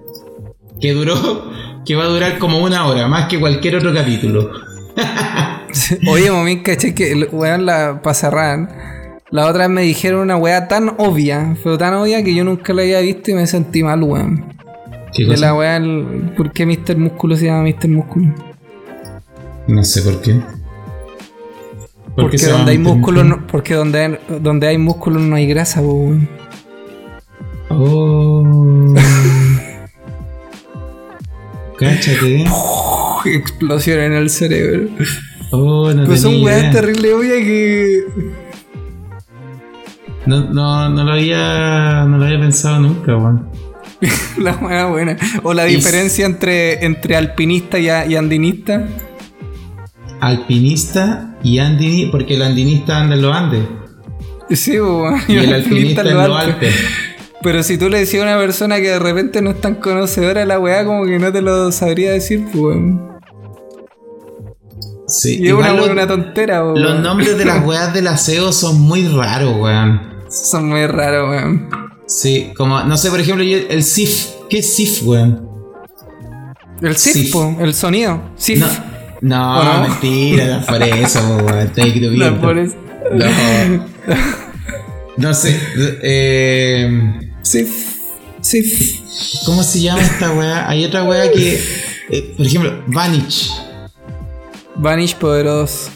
B: Que duró, que va a durar como una hora, más que cualquier otro capítulo.
C: Oye, mami, caché que, el- weón, la, para cerrar, la otra vez me dijeron una weá tan obvia, pero tan obvia que yo nunca la había visto y me sentí mal, weón.
B: ¿Qué
C: De la weá, el- ¿por qué Mr. Músculo se llama Mr. Músculo?
B: No sé por qué. ¿Por
C: Porque donde hay músculo, no- porque donde hay, donde hay músculo no hay grasa, weón.
B: Oh. Cáchate.
C: Explosión en el cerebro.
B: Oh, no
C: Pues son weas
B: idea.
C: terrible obvia que.
B: No, no, no lo había, no lo había pensado nunca, weón.
C: La weá buena. O la
B: Y-
C: diferencia entre, entre alpinista y, a- y andinista.
B: Alpinista y andini, porque el andinista anda en los Andes
C: Sí,
B: y el alpinista en los
C: Alpes. Pero si tú le decías a una persona que de repente no es tan conocedora de la weá, como que no te lo sabría decir, pues, weón.
B: Sí,
C: Y es una, una tontera, po,
B: los nombres de las weas del aseo son muy raros, weón.
C: Son muy raros, weón.
B: Sí, como, no sé, por ejemplo, yo- el SIF. ¿Qué es SIF, weón?
C: El
B: Sif.
C: El sonido. SIF.
B: No, no,
C: ¿O no?
B: mentira, no por eso, weón. Estoy
C: No,
B: escribiendo.
C: por eso.
B: No. No sé. Eh,
C: SIF. SIF.
B: ¿Cómo se llama esta weá? Hay otra weá que. eh, por ejemplo, Vanish.
C: Vanish poderoso.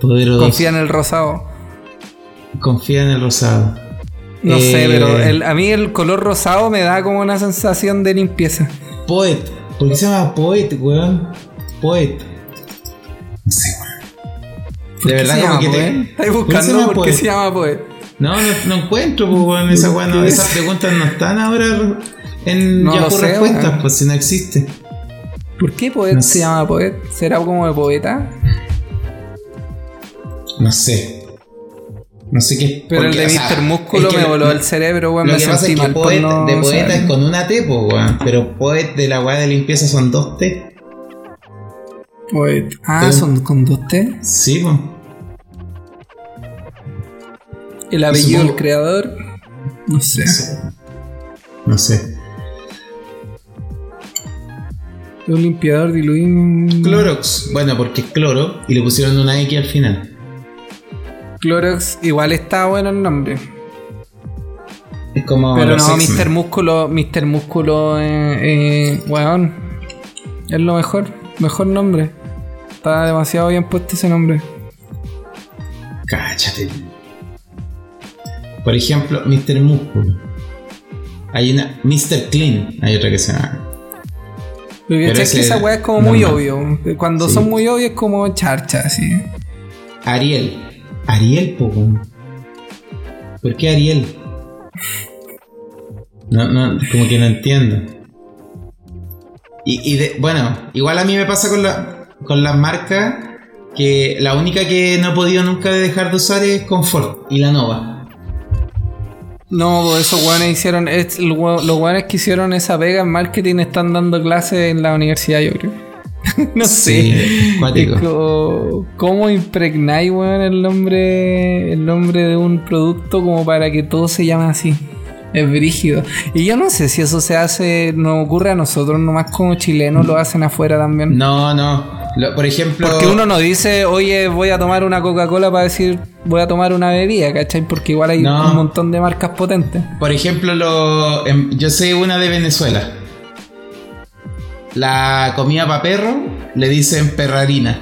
B: Poderoso.
C: Confía en el rosado.
B: Confía en el rosado.
C: No
B: Eh,
C: sé, pero el- a mí el color rosado me da como una sensación de limpieza.
B: Poet. ¿Por qué se llama Poet, weón? Poet. No sé, weón.
C: ¿Por
B: De
C: qué
B: verdad,
C: se
B: como
C: llama
B: que te.
C: Estáis
B: ¿Por qué se
C: buscando por qué se llama Poet.
B: No, no, no encuentro, pues, weón. Esa weá no-
C: ¿Qué?
B: esas preguntas no están ahora en
C: No
B: Yahoo
C: sé,
B: Respuestas,
C: weón.
B: pues si no existe.
C: ¿Por qué Poet
B: No
C: se
B: sé.
C: llama Poet? ¿Será como de poeta?
B: No sé. No sé qué.
C: Pero el de Mr. Músculo
B: es que
C: me voló el cerebro, weón.
B: Lo
C: Me
B: que pasa es que poet
C: no
B: de poeta
C: saber.
B: es con una T, po, weón. Pero poet de la weá de limpieza son dos T.
C: Poet. Ah, son con dos T.
B: Sí, po.
C: El apellido del creador. No sé.
B: No sé.
C: Un limpiador diluido.
B: Clorox. Bueno, porque es cloro y le pusieron una X al final.
C: Clorox, igual está bueno el nombre.
B: Es como.
C: Pero no. Mr. Músculo, Mr. Músculo, eh, eh, weón. Es lo mejor, mejor nombre. Está demasiado bien puesto ese nombre.
B: Cáchate. Por ejemplo, Mr. Músculo. Hay una. Mr. Clean. Hay otra que se llama.
C: Pero
B: Pero
C: ¿cachai
B: ese
C: que esa weá es como muy obvio. Cuando
B: Sí.
C: son muy obvios es como charcha, así.
B: Ariel. Ariel, po. ¿Por qué Ariel? No, no, como que no entiendo. Y, y de- bueno, igual a mí me pasa con, la, con las marcas que la única que no he podido nunca dejar de usar es Confort y la Nova.
C: No, esos weones hicieron. es- los weones que hicieron esa pega en marketing están dando clases en la universidad, yo creo. no
B: Sí,
C: sé.
B: cuático.
C: ¿Cómo impregnáis, weón, el nombre, el nombre de un producto como para que todo se llame así? Es brígido. Y yo no sé si eso se hace, nos ocurre a nosotros nomás como chilenos, lo hacen afuera también.
B: No, no. Lo- por ejemplo.
C: Porque uno no dice, oye, voy a tomar una Coca-Cola para decir, voy a tomar una bebida, ¿cachai? Porque igual hay
B: No.
C: un montón de marcas potentes.
B: Por ejemplo, lo, em, yo sé una de Venezuela. La comida para perro le dicen perrarina.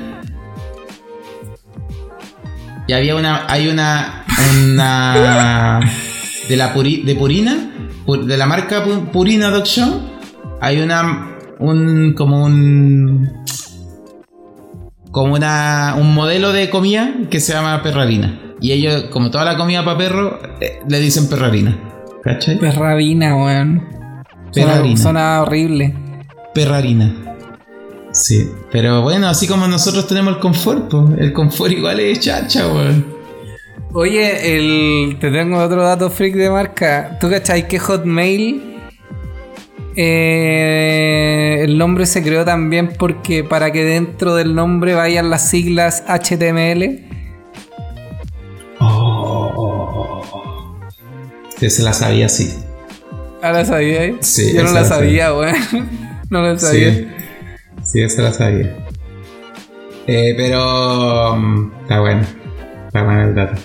B: Y había una, hay una, una de la Puri- de Purina, pu- de la marca Pu- Purina Dog Show, hay una, un, como un, como una, un modelo de comida que se llama perrarina. Y ellos, como toda la comida para perro, eh, le dicen perrarina. ¿Cachai?
C: Perrabina, weón. Suena,
B: Perrarina.
C: suena horrible.
B: Perrarina. Sí, pero bueno, así como nosotros tenemos el confort, pues, el confort igual es chacha, weón.
C: Oye, el, te tengo otro dato freak de marca. ¿Tú cachai que Hotmail eh, el nombre se creó también porque para que dentro del nombre vayan las siglas HTML?
B: Que se la sabía así.
C: ¿Ahora sabía?
B: Sí,
C: Yo no la
B: la
C: sabía, weón. no la sabía.
B: Sí, sí, esa la sabía. Eh, pero mm, está bueno. Está bueno el dato.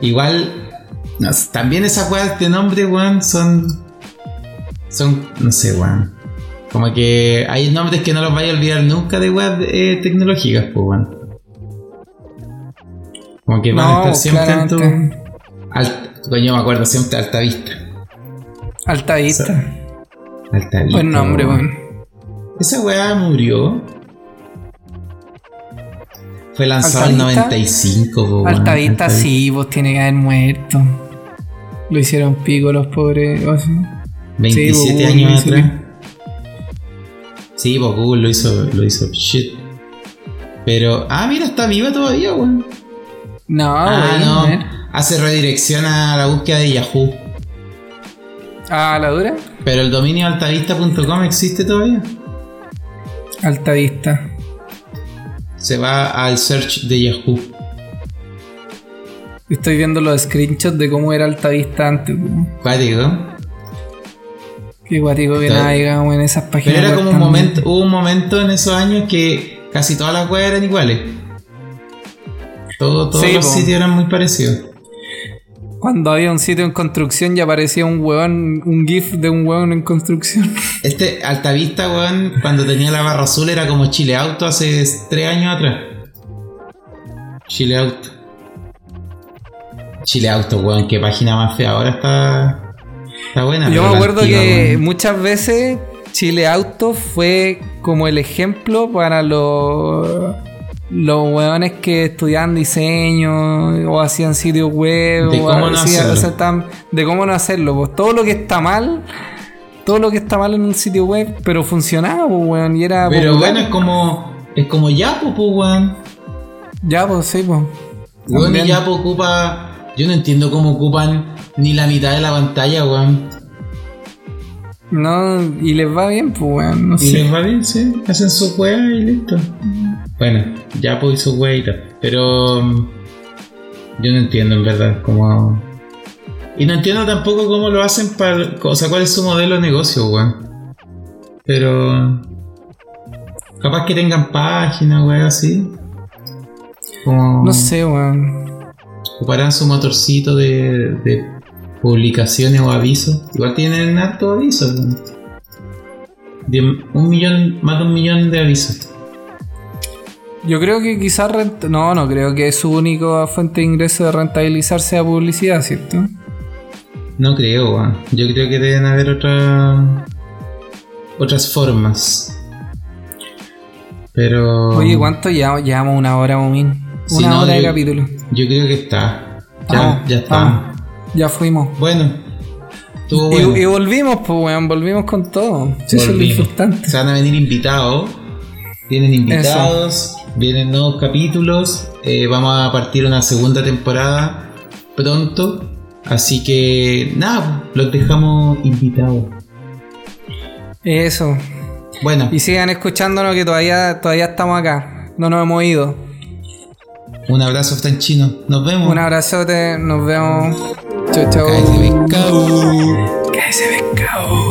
B: Igual, no también esas weas de nombre, weón, son. Son, no sé, weón. Como que hay nombres que no los vaya a olvidar nunca de weas eh, tecnológicas, pues, weón. Como que van a
C: No,
B: estar siempre en tu. Alt- coño, me acuerdo siempre Alta Vista.
C: Alta vista.
B: Alta Vista.
C: Buen nombre, weón.
B: Esa weá murió. Fue lanzado en
C: ¿Altavista?
B: 95, po, weón.
C: Alta vista sí, pues tiene que haber muerto. Lo hicieron pico los pobres. o sea.
B: 27
C: Sí, Google
B: años atrás. Sí, pues Google lo hizo, lo hizo shit. Pero, ah, mira, está viva todavía, weón.
C: No,
B: ah, no.
C: a.
B: Hace redirección a la búsqueda de Yahoo.
C: Ah, la dura.
B: Pero el dominio altavista.com existe todavía.
C: Alta vista.
B: Se va al search de Yahoo.
C: Estoy viendo los screenshots de cómo era Alta Vista antes. po.
B: Cuático.
C: Qué guático que navegamos en esas páginas.
B: Pero era como un momento, hubo un momento en esos años que casi todas las weas eran iguales. Todo- todos
C: Sí,
B: los
C: po.
B: sitios eran muy parecidos.
C: Cuando había un sitio en construcción y aparecía un huevón, un GIF de un huevón en construcción.
B: Este Altavista, weón, cuando tenía la barra azul era como Chile Auto hace tres años atrás. Chile Auto. Chile Auto, weón, qué página más fea. Ahora está. Está buena.
C: Yo me acuerdo que muchas veces Chile Auto fue como el ejemplo para los los hueones que estudiaban diseño o hacían sitios web
B: De
C: o
B: cómo no
C: hacían-
B: hacerlo.
C: de cómo no hacerlo. Pues todo lo que está mal, todo lo que está mal en un sitio web, pero funcionaba, pues, weón, y era
B: Pero
C: popular.
B: bueno, es como. Es como Yapo, pues, weón.
C: Ya, pues sí, pues.
B: Weón, Yapo ocupa. Yo no entiendo cómo ocupan ni la mitad de la pantalla, weón.
C: No, y les va bien, pues, weón, no
B: Y
C: sé.
B: les va bien, sí. Hacen su wea y listo. Bueno, ya pues su wea y tal. Pero. mm, Yo no entiendo en verdad cómo. Y no entiendo tampoco cómo lo hacen para. O sea, cuál es su modelo de negocio, weón. Pero. Capaz que tengan páginas, weón, así. Como.
C: No sé, weón.
B: Ocuparán su motorcito de, de publicaciones o avisos. Igual tienen harto avisos. De un millón, más de un millón de avisos.
C: Yo creo que quizás. No, no creo que su única fuente de ingreso de rentabilizar sea publicidad, ¿cierto?
B: No creo, weón. Yo creo que deben haber otra, otras formas. Pero.
C: Oye, ¿cuánto llevamos? Llevamos una hora, Momín. Una
B: no,
C: hora de capítulo.
B: Yo creo que está. Ya,
C: Vamos,
B: ya está.
C: Ya fuimos.
B: Bueno. Estuvo
C: Y,
B: bueno.
C: y volvimos, pues, weón. Volvimos con todo. Sí, Eso es lo importante.
B: Se van a venir invitados. Vienen invitados. Vienen nuevos capítulos. eh, vamos a partir una segunda temporada pronto. Así que nada, los dejamos invitados.
C: Eso.
B: Bueno,
C: Y sigan escuchándonos que todavía, todavía estamos acá. No nos hemos ido.
B: un abrazo hasta en chino. Nos vemos.
C: Un abrazote, nos vemos. Chau, chau.
B: Cállate,
C: pescado.